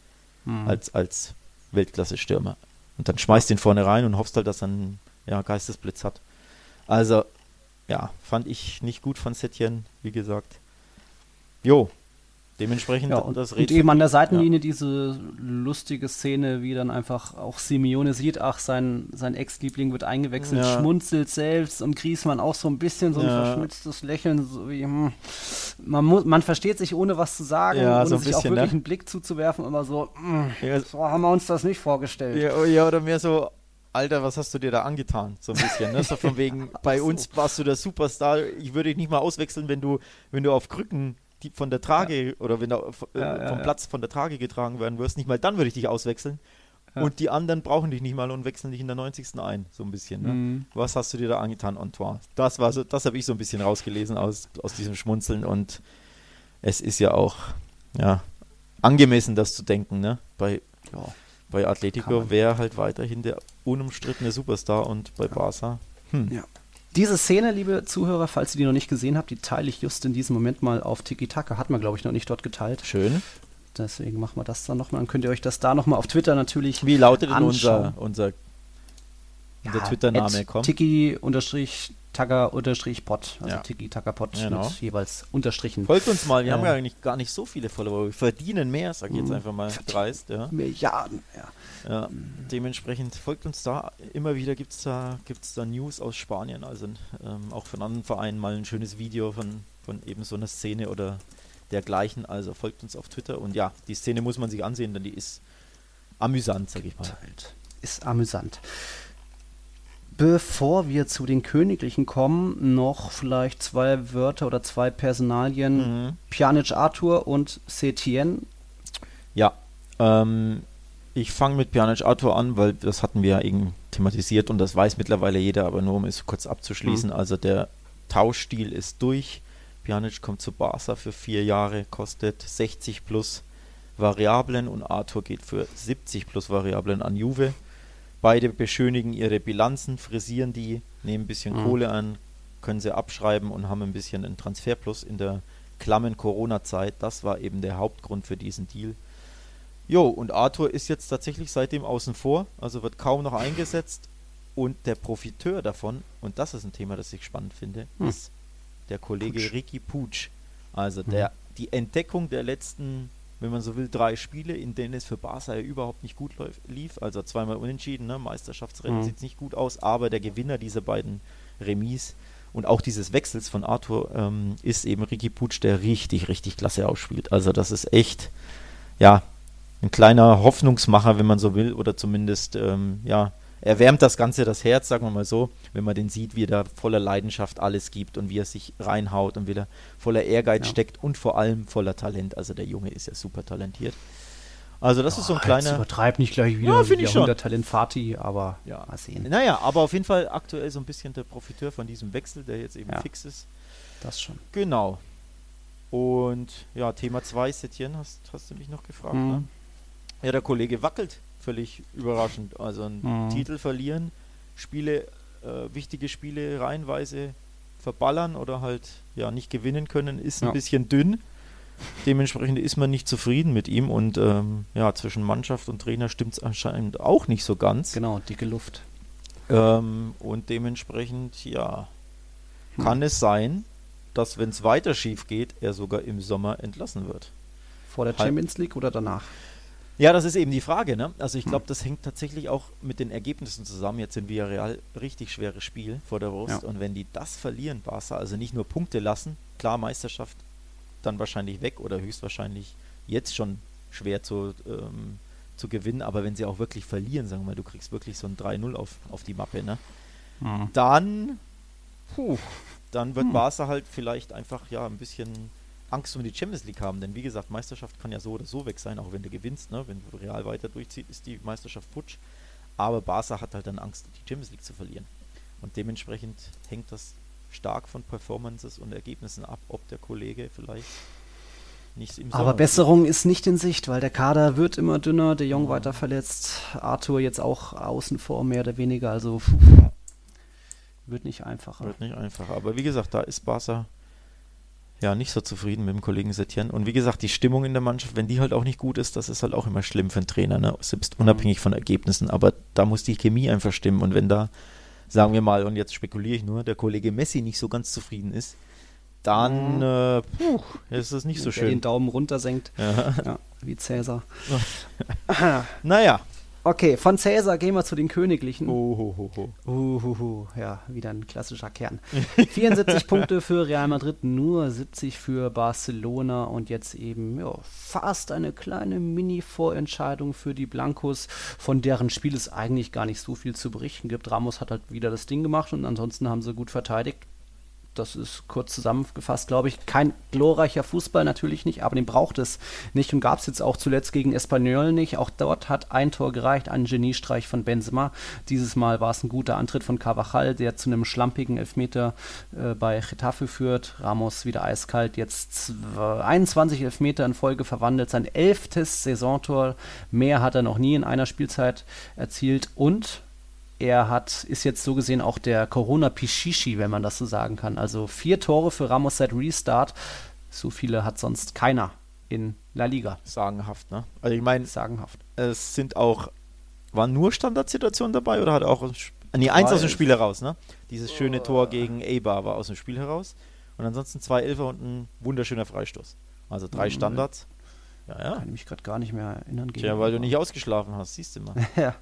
Hm. als, als Weltklasse-Stürmer. Und dann schmeißt den vorne rein und hoffst halt, dass er einen ja, Geistesblitz hat. Also, ja, fand ich nicht gut von Setien, wie gesagt. Jo, Dementsprechend, Ja, und, das und redet eben an der Seitenlinie diese lustige Szene, wie dann einfach auch Simeone sieht, ach, sein, sein Ex-Liebling wird eingewechselt, Ja. schmunzelt selbst und Griezmann auch so ein bisschen so ein Ja. verschmitztes Lächeln, so wie, hm, man, muss, man versteht sich ohne was zu sagen, Ja, ohne so ein sich auch bisschen, wirklich ne? einen Blick zuzuwerfen, immer so, hm, Ja, so haben wir uns das nicht vorgestellt. Ja, oh ja, oder mehr so, Alter, was hast du dir da angetan? So ein bisschen. Ne? So von wegen, bei uns warst du der Superstar. Ich würde dich nicht mal auswechseln, wenn du, wenn du auf Krücken die von der Trage oder wenn du äh, Ja, ja, vom ja. Platz von der Trage getragen werden wirst. Nicht mal dann würde ich dich auswechseln. Ja. Und die anderen brauchen dich nicht mal und wechseln dich in der 90. ein. So ein bisschen. Ne? Mhm. Was hast du dir da angetan, Antoine? Das war so, das habe ich so ein bisschen rausgelesen aus, aus diesem Schmunzeln und es ist ja auch ja, angemessen, das zu denken, ne? Bei, Ja. bei Atletico wäre halt weiterhin der unumstrittene Superstar und bei Barca. Hm. Ja. Diese Szene, liebe Zuhörer, falls ihr die noch nicht gesehen habt, die teile ich just in diesem Moment mal auf Tiki Taka. Hat man, glaube ich, noch nicht dort geteilt. Schön. Deswegen machen wir das dann nochmal. Dann könnt ihr euch das da nochmal auf Twitter natürlich Wie lautet denn unser, unser, unser Ja, Twitter-Name? at Pot. Also Ja. Tiki Taka Pot Genau. mit jeweils Unterstrichen. Folgt uns mal, wir haben Äh. ja eigentlich gar nicht so viele Follower. Wir verdienen mehr, sag ich jetzt Mhm. einfach mal dreist. Ja. Milliarden. Ja. Ja, dementsprechend folgt uns da. Immer wieder gibt es da, gibt's da News aus Spanien, also ähm, auch von anderen Vereinen mal ein schönes Video von, von eben so einer Szene oder dergleichen. Also folgt uns auf Twitter und ja, die Szene muss man sich ansehen, denn die ist amüsant, sag ich mal. Ist amüsant. Bevor wir zu den Königlichen kommen, noch vielleicht zwei Wörter oder zwei Personalien. Mhm. Pjanic Arthur und Setien. Ja, ähm, ich fange mit Pjanic Arthur an, weil das hatten wir ja eben thematisiert und das weiß mittlerweile jeder, aber nur um es kurz abzuschließen. Also der Tauschstil ist durch. Pjanic kommt zu Barca für vier Jahre, kostet 60 plus Variablen und Arthur geht für 70 plus Variablen an Juve. Beide beschönigen ihre Bilanzen, frisieren die, nehmen ein bisschen Mhm. Kohle an, können sie abschreiben und haben ein bisschen einen Transferplus in der klammen Corona-Zeit. Das war eben der Hauptgrund für diesen Deal. Jo, und Arthur ist jetzt tatsächlich seitdem außen vor, also wird kaum noch eingesetzt. Und der Profiteur davon, und das ist ein Thema, das ich spannend finde, Hm. ist der Kollege Puig. Ricky Puig. Also Mhm. der, die Entdeckung der letzten, wenn man so will, drei Spiele, in denen es für Barca ja überhaupt nicht gut läuf, lief. Also zweimal unentschieden, ne? Meisterschaftsrennen Mhm. sieht nicht gut aus, aber der Gewinner dieser beiden Remis und auch dieses Wechsels von Arthur ähm, ist eben Ricky Puig, der richtig, richtig klasse ausspielt. Also das ist echt, ja, ein kleiner Hoffnungsmacher, wenn man so will, oder zumindest, ähm, ja, erwärmt das Ganze das Herz, sagen wir mal so, wenn man den sieht, wie er da voller Leidenschaft alles gibt und wie er sich reinhaut und wie er voller Ehrgeiz Ja. steckt und vor allem voller Talent. Also der Junge ist ja super talentiert. Also das ist so ein Oh, kleiner. Übertreibt nicht gleich wieder Ja, finde ich schon. Talent Fati, aber Ja. mal sehen. Naja, aber auf jeden Fall aktuell so ein bisschen der Profiteur von diesem Wechsel, der jetzt eben Ja. fix ist. Das schon. Genau. Und ja, Thema 2, Setien, hast, hast du mich noch gefragt, Mhm. ne? Ja, der Kollege wackelt völlig überraschend. Also einen Mhm. Titel verlieren, Spiele, äh, wichtige Spiele reihenweise verballern oder halt ja nicht gewinnen können, ist Ja. ein bisschen dünn. Dementsprechend ist man nicht zufrieden mit ihm und ähm, ja, zwischen Mannschaft und Trainer stimmt es anscheinend auch nicht so ganz. Genau, dicke Luft. Ähm, und dementsprechend, ja, Hm. kann es sein, dass wenn es weiter schief geht, er sogar im Sommer entlassen wird. Vor der Halt. Champions League oder danach? Ja, das ist eben die Frage, ne? Also ich glaube, das hängt tatsächlich auch mit den Ergebnissen zusammen. Jetzt sind Villarreal richtig schweres Spiel vor der Brust. Ja. Und wenn die das verlieren, Barca, also nicht nur Punkte lassen, klar, Meisterschaft dann wahrscheinlich weg oder höchstwahrscheinlich jetzt schon schwer zu, ähm, zu gewinnen, aber wenn sie auch wirklich verlieren, sagen wir mal, du kriegst wirklich so ein 3-0 auf, auf die Mappe, ne? dann, puh, dann wird Hm. Barca halt vielleicht einfach ja ein bisschen Angst um die Champions League haben, denn wie gesagt, Meisterschaft kann ja so oder so weg sein, auch wenn du gewinnst, ne? Wenn Real weiter durchzieht, ist die Meisterschaft futsch. Aber Barca hat halt dann Angst, die Champions League zu verlieren. Und dementsprechend hängt das stark von Performances und Ergebnissen ab, ob der Kollege vielleicht nicht im Aber Besserung ist nicht in Sicht, weil der Kader wird immer dünner, De Jong weiter verletzt, Arthur jetzt auch außen vor, mehr oder weniger, also puh, wird nicht einfacher. Wird nicht einfacher. Aber wie gesagt, da ist Barca ja nicht so zufrieden mit dem Kollegen Setien. Und wie gesagt, die Stimmung in der Mannschaft, wenn die halt auch nicht gut ist, das ist halt auch immer schlimm für einen Trainer, ne? selbst unabhängig von Ergebnissen. Aber da muss die Chemie einfach stimmen. Und wenn da, sagen wir mal, und jetzt spekuliere ich nur, der Kollege Messi nicht so ganz zufrieden ist, dann äh, puh, ist es nicht so der den schön. Daumen runter senkt. Ja. Ja, wie Cäsar. Naja. Okay, von Cäsar gehen wir zu den Königlichen. Oh, ho, ho, ho. Uhuhu, ja, wieder ein klassischer Kern. 74 Punkte für Real Madrid, nur 70 für Barcelona und jetzt eben ja, fast eine kleine Mini-Vorentscheidung für die Blancos, von deren Spiel es eigentlich gar nicht so viel zu berichten gibt. Ramos hat halt wieder das Ding gemacht und ansonsten haben sie gut verteidigt. Das ist kurz zusammengefasst, glaube ich, kein glorreicher Fußball natürlich nicht, aber den braucht es nicht und gab es jetzt auch zuletzt gegen Espanyol nicht. Auch dort hat ein Tor gereicht, ein Geniestreich von Benzema. Dieses Mal war es ein guter Antritt von Carvajal, der zu einem schlampigen Elfmeter äh, bei Getafe führt. Ramos wieder eiskalt, jetzt zwei- 21 Elfmeter in Folge verwandelt, sein elftes Saisontor. Mehr hat er noch nie in einer Spielzeit erzielt und er hat, ist jetzt so gesehen auch der Corona-Pichichi, wenn man das so sagen kann. Also vier Tore für Ramos seit Restart. So viele hat sonst keiner in La Liga. Sagenhaft, ne? Also ich meine, Sagenhaft. es sind auch, waren nur Standardsituationen dabei oder hat auch, nee, eins aus dem. Spiel heraus, ne? Dieses schöne Tor gegen Eibar war aus dem Spiel heraus und ansonsten zwei Elfer und ein wunderschöner Freistoß. Also drei Mhm. Standards. Ja, ja. Kann ich mich gerade gar nicht mehr erinnern. Tja, weil du nicht ausgeschlafen hast, siehst du mal. ja.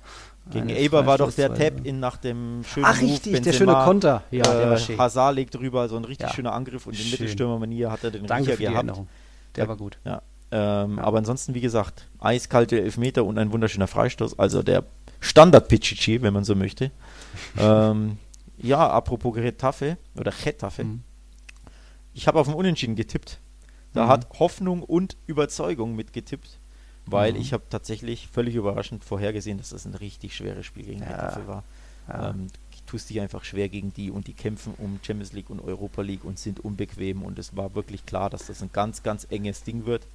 Gegen Eine Eibar war doch der Tap in nach dem schönen Ach, Move, richtig, der Benzema, schöne Konter. Ja, der war äh, schön. Hazard legt rüber, so ein richtig Ja. schöner Angriff und in. Mittelstürmermanier hat er den Danke Riecher gehabt. Erinnerung. Der Ja. war gut. Ja. Ähm, Aber ansonsten, wie gesagt, eiskalte Elfmeter und ein wunderschöner Freistoß. Also der Standard-Pichichi, wenn man so möchte. ähm, ja, apropos Getafe oder Getafe. Mhm. Ich habe auf ein Unentschieden getippt. Da Mhm. hat Hoffnung und Überzeugung mitgetippt, weil Mhm. ich habe tatsächlich völlig überraschend vorhergesehen, dass das ein richtig schweres Spiel gegen Ja. Getafe war. Ja. Ähm, tust dich einfach schwer gegen die und die kämpfen um Champions League und Europa League und sind unbequem und es war wirklich klar, dass das ein ganz, ganz enges Ding wird.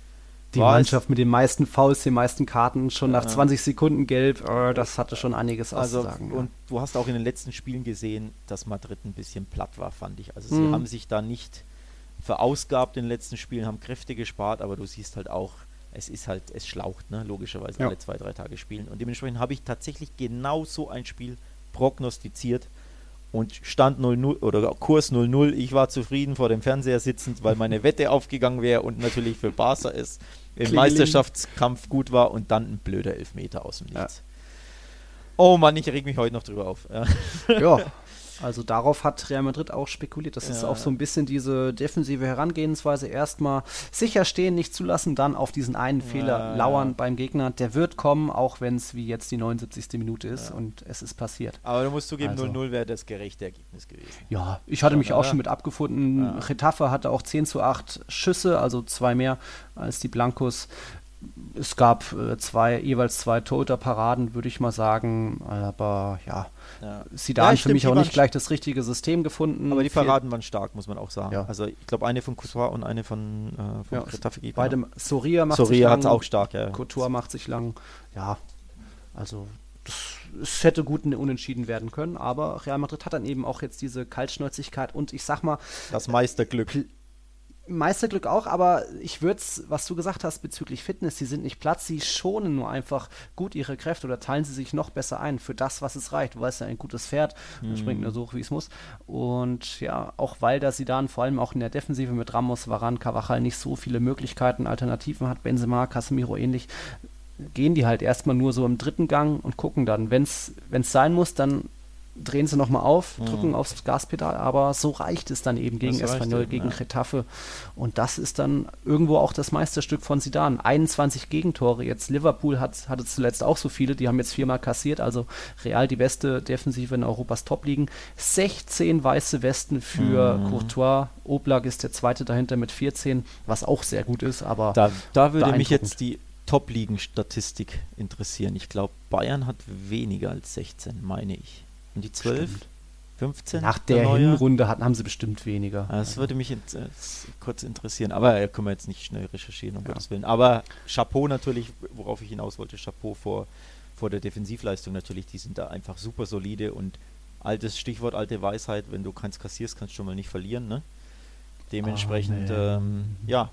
Die War Mannschaft mit den meisten Fouls, den meisten Karten, schon nach Ja. 20 Sekunden gelb, äh, das hatte schon einiges Also, auszusagen. ja. und du hast auch in den letzten Spielen gesehen, dass Madrid ein bisschen platt war, fand ich. Also, sie Mhm. haben sich da nicht verausgabt in den letzten Spielen, haben Kräfte gespart, aber du siehst halt auch, es ist halt, es schlaucht, ne? logischerweise Ja. alle zwei, drei Tage spielen. Und dementsprechend habe ich tatsächlich genau so ein Spiel prognostiziert und stand 0-0 oder Kurs 0-0. Ich war zufrieden vor dem Fernseher sitzend, weil meine Wette aufgegangen wäre und natürlich für Barca es im Klingeling. Meisterschaftskampf gut war und dann ein blöder Elfmeter aus dem Ja. Nichts. Oh Mann, ich reg mich heute noch drüber auf. Ja. Ja, also darauf hat Real Madrid auch spekuliert. Das ist Ja. auch so ein bisschen diese defensive Herangehensweise. Erstmal sicher stehen, nicht zulassen, dann auf diesen einen Fehler Ja, lauern ja. beim Gegner. Der wird kommen, auch wenn es wie jetzt die 79. Minute ist und es ist passiert. Aber du musst zugeben, Also. 0-0 wäre das gerechte Ergebnis gewesen. Ja, ich hatte Schon, mich auch oder? schon mit abgefunden. Ja. Getafe hatte auch 10 zu 8 Schüsse, also zwei mehr als die Blancos. Es gab äh, zwei, jeweils zwei Torhüter-Paraden, würde ich mal sagen. Aber ja, Ja. Zidane Ja, für stimmt, mich auch nicht gleich das richtige System gefunden. Aber die Paraden waren stark, muss man auch sagen. Ja. Also ich glaube eine von Courtois und eine von, äh, von Ja, Keeper. Beide, Soria macht sich Soria lang, hat es auch stark, ja. Couture macht sich lang. Ja, also das, es hätte gut Unentschieden werden können, aber Real Madrid hat dann eben auch jetzt diese Kaltschnäuzigkeit und ich sag mal, Das Meisterglück. Meisterglück auch, aber ich würde es, was du gesagt hast bezüglich Fitness, sie sind nicht platt, sie schonen nur einfach gut ihre Kräfte oder teilen sie sich noch besser ein für das, was es reicht. Du weißt ja, ein gutes Pferd, man springt nur so hoch, wie es muss. Und ja, auch weil da sie dann vor allem auch in der Defensive mit Ramos, Varan, Cavachal nicht so viele Möglichkeiten, Alternativen hat, Benzema, Casemiro ähnlich, gehen die halt erstmal nur so im dritten Gang und gucken dann. Wenn es sein muss, dann drehen sie nochmal auf, drücken aufs Gaspedal, aber so reicht es dann eben gegen Espanyol, gegen ja. Getafe. Und das ist dann irgendwo auch das Meisterstück von Zidane. 21 Gegentore. Jetzt Liverpool hat, hatte zuletzt auch so viele, die haben jetzt viermal kassiert, also Real die beste Defensive in Europas Top-Ligen. 16 weiße Westen für Mhm. Courtois. Oblak ist der zweite dahinter mit 14, was auch sehr gut ist, aber Da, da würde mich jetzt die Top-Ligen-Statistik interessieren. Ich glaube, Bayern hat weniger als 16, meine ich. Und die 12? Stimmt. 15? nach der Neue? Hinrunde hatten, haben sie bestimmt weniger. Ja, Das würde mich jetzt, äh, kurz interessieren. Aber äh, können wir jetzt nicht schnell recherchieren, um Ja. Gottes Willen. Aber Chapeau natürlich, worauf ich hinaus wollte, Chapeau vor, vor der Defensivleistung natürlich. Die sind da einfach super solide und altes Stichwort, alte Weisheit, wenn du keins kassierst, kannst du schon mal nicht verlieren. Ne? Dementsprechend, Amen. ähm, ja.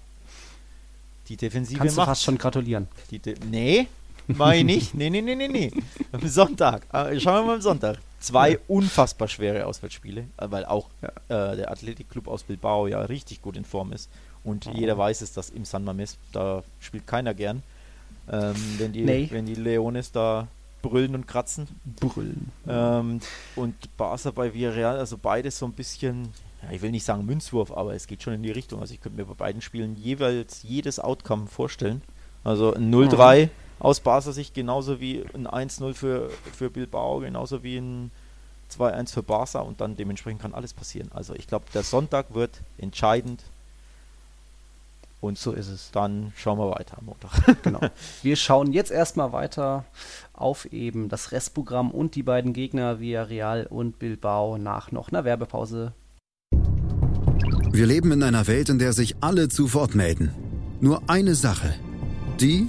Die Defensive Kannst du macht. fast schon gratulieren. Die De nee, Mach ich nicht. Nee, nee, nee, nee, nee. Am Sonntag. Äh, schauen wir mal am Sonntag. Zwei ja. unfassbar schwere Auswärtsspiele, weil auch ja. äh, der Athletikclub aus Bilbao ja richtig gut in Form ist. Und oh. jeder weiß es, dass im San Mames, da spielt keiner gern. Ähm, wenn, die, nee. wenn die Leones da brüllen und kratzen. Brüllen. Ähm, und Barca bei Villarreal, also beides so ein bisschen, ja, ich will nicht sagen Münzwurf, aber es geht schon in die Richtung. Also ich könnte mir bei beiden Spielen jeweils jedes Outcome vorstellen. Also ein 0-3 mhm. Aus Barca Sicht genauso wie ein 1-0 für, für Bilbao, genauso wie ein 2-1 für Barca und dann dementsprechend kann alles passieren. Also ich glaube, der Sonntag wird entscheidend und so ist es. Dann schauen wir weiter am Montag. genau. Wir schauen jetzt erstmal weiter auf eben das Restprogramm und die beiden Gegner Villarreal und Bilbao nach noch einer Werbepause. Wir leben in einer Welt, in der sich alle zu Wort melden. Nur eine Sache. Die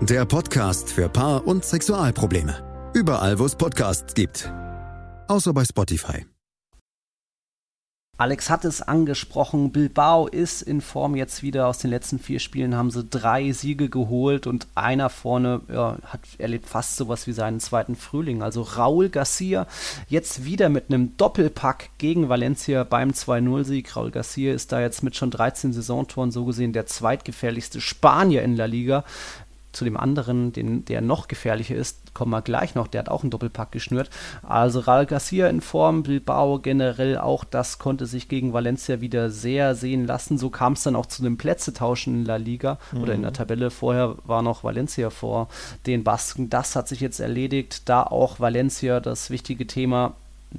Der Podcast für Paar- und Sexualprobleme. Überall, wo es Podcasts gibt. Außer bei Spotify. Alex hat es angesprochen, Bilbao ist in Form jetzt wieder. Aus den letzten vier Spielen haben sie drei Siege geholt und einer vorne ja, hat erlebt fast sowas wie seinen zweiten Frühling. Also Raúl Garcia jetzt wieder mit einem Doppelpack gegen Valencia beim 2-0-Sieg. Raúl Garcia ist da jetzt mit schon 13 Saisontoren so gesehen der zweitgefährlichste Spanier in La Liga zu dem anderen, den, der noch gefährlicher ist, kommen wir gleich noch. Der hat auch einen Doppelpack geschnürt. Also Raul Garcia in Form, Bilbao generell auch, das konnte sich gegen Valencia wieder sehr sehen lassen. So kam es dann auch zu dem Plätzetauschen in La Liga mhm. oder in der mhm. Tabelle. Vorher war noch Valencia vor den Basken. Das hat sich jetzt erledigt, da auch Valencia das wichtige Thema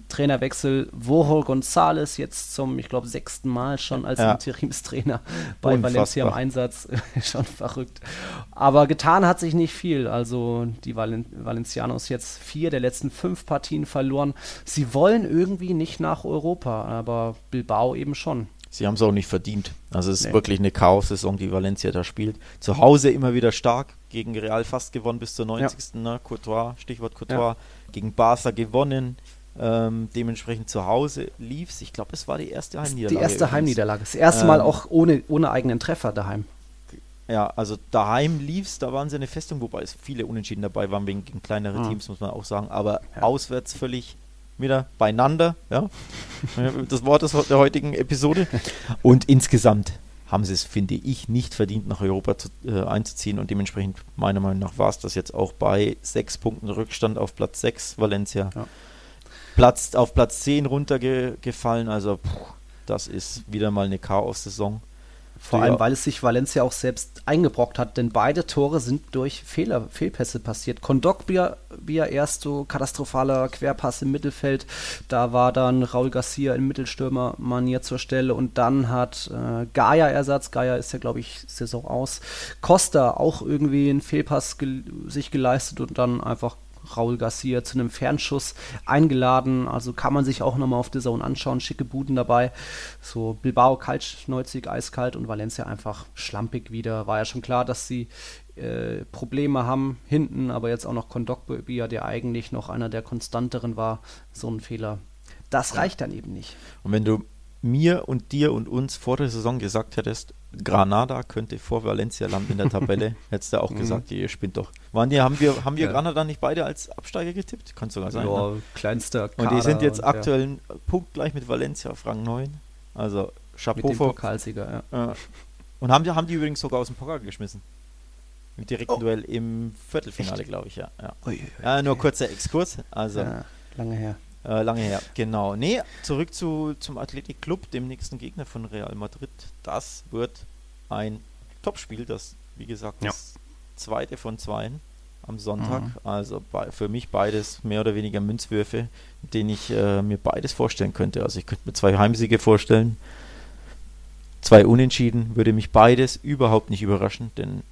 Trainerwechsel Wohol González jetzt zum, ich glaube, sechsten Mal schon als ja. Interimstrainer bei Unfassbar. Valencia im Einsatz. schon verrückt. Aber getan hat sich nicht viel. Also die Valen Valencianos jetzt vier der letzten fünf Partien verloren. Sie wollen irgendwie nicht nach Europa, aber Bilbao eben schon. Sie haben es auch nicht verdient. Also es ist nee. wirklich eine Chaos-Saison, die Valencia da spielt. Zu Hause immer wieder stark, gegen Real fast gewonnen bis zur 90. Ja. Ne? Courtois, Stichwort Courtois, ja. gegen Barca gewonnen, ähm, dementsprechend zu Hause lief es. Ich glaube, es war die erste Heimniederlage. Die erste Heimniederlage. Das erste ähm, Mal auch ohne, ohne eigenen Treffer daheim. Ja, also daheim lief es, da waren sie eine Festung, wobei es viele Unentschieden dabei waren wegen kleinere mhm. Teams, muss man auch sagen. Aber ja. auswärts völlig wieder beieinander, ja. das Wort der heutigen Episode. Und insgesamt haben sie es, finde ich, nicht verdient, nach Europa zu, äh, einzuziehen. Und dementsprechend, meiner Meinung nach, war es das jetzt auch bei sechs Punkten Rückstand auf Platz 6, Valencia. Ja. Platz, auf Platz 10 runtergefallen. Also puh, das ist wieder mal eine Chaos-Saison. Vor allem, weil es sich Valencia auch selbst eingebrockt hat, denn beide Tore sind durch Fehler, Fehlpässe passiert. Kondogbia erst so katastrophaler Querpass im Mittelfeld, da war dann Raul Garcia in Mittelstürmer-Manier zur Stelle und dann hat äh, Gaia Ersatz, Gaia ist ja glaube ich Saison aus, Costa auch irgendwie einen Fehlpass ge sich geleistet und dann einfach Raul Garcia zu einem Fernschuss eingeladen. Also kann man sich auch nochmal auf der Zone anschauen. Schicke Buden dabei. So Bilbao kaltschneuzig, eiskalt und Valencia einfach schlampig wieder. War ja schon klar, dass sie äh, Probleme haben hinten, aber jetzt auch noch Kondogbia, der eigentlich noch einer der konstanteren war. So ein Fehler. Das reicht dann eben nicht. Und wenn du mir und dir und uns vor der Saison gesagt hättest, Granada könnte vor Valencia landen in der Tabelle, hättest du auch mhm. gesagt, ihr spinnt doch. Waren die, haben wir, haben wir ja. Granada nicht beide als Absteiger getippt? Kann sogar sein. Ja, ne? kleinster Kader Und die sind jetzt aktuell ja. punktgleich mit Valencia auf Rang 9. Also Chapeau vor. Pokalsieger, ja. Und haben die, haben die übrigens sogar aus dem Pokal geschmissen. Im direkten oh. Duell im Viertelfinale, glaube ich, ja. Ja. Ui, ui, ja nur kurzer Exkurs. Also, lange her. Äh, lange her, genau. Nee, zurück zu, zum Athletic Club, dem nächsten Gegner von Real Madrid. Das wird ein Topspiel, das, wie gesagt, ja. das zweite von zweien. am Sonntag. Mhm. Also bei, für mich beides mehr oder weniger Münzwürfe, denen ich äh, mir beides vorstellen könnte. Also ich könnte mir zwei Heimsiege vorstellen, zwei Unentschieden, würde mich beides überhaupt nicht überraschen, denn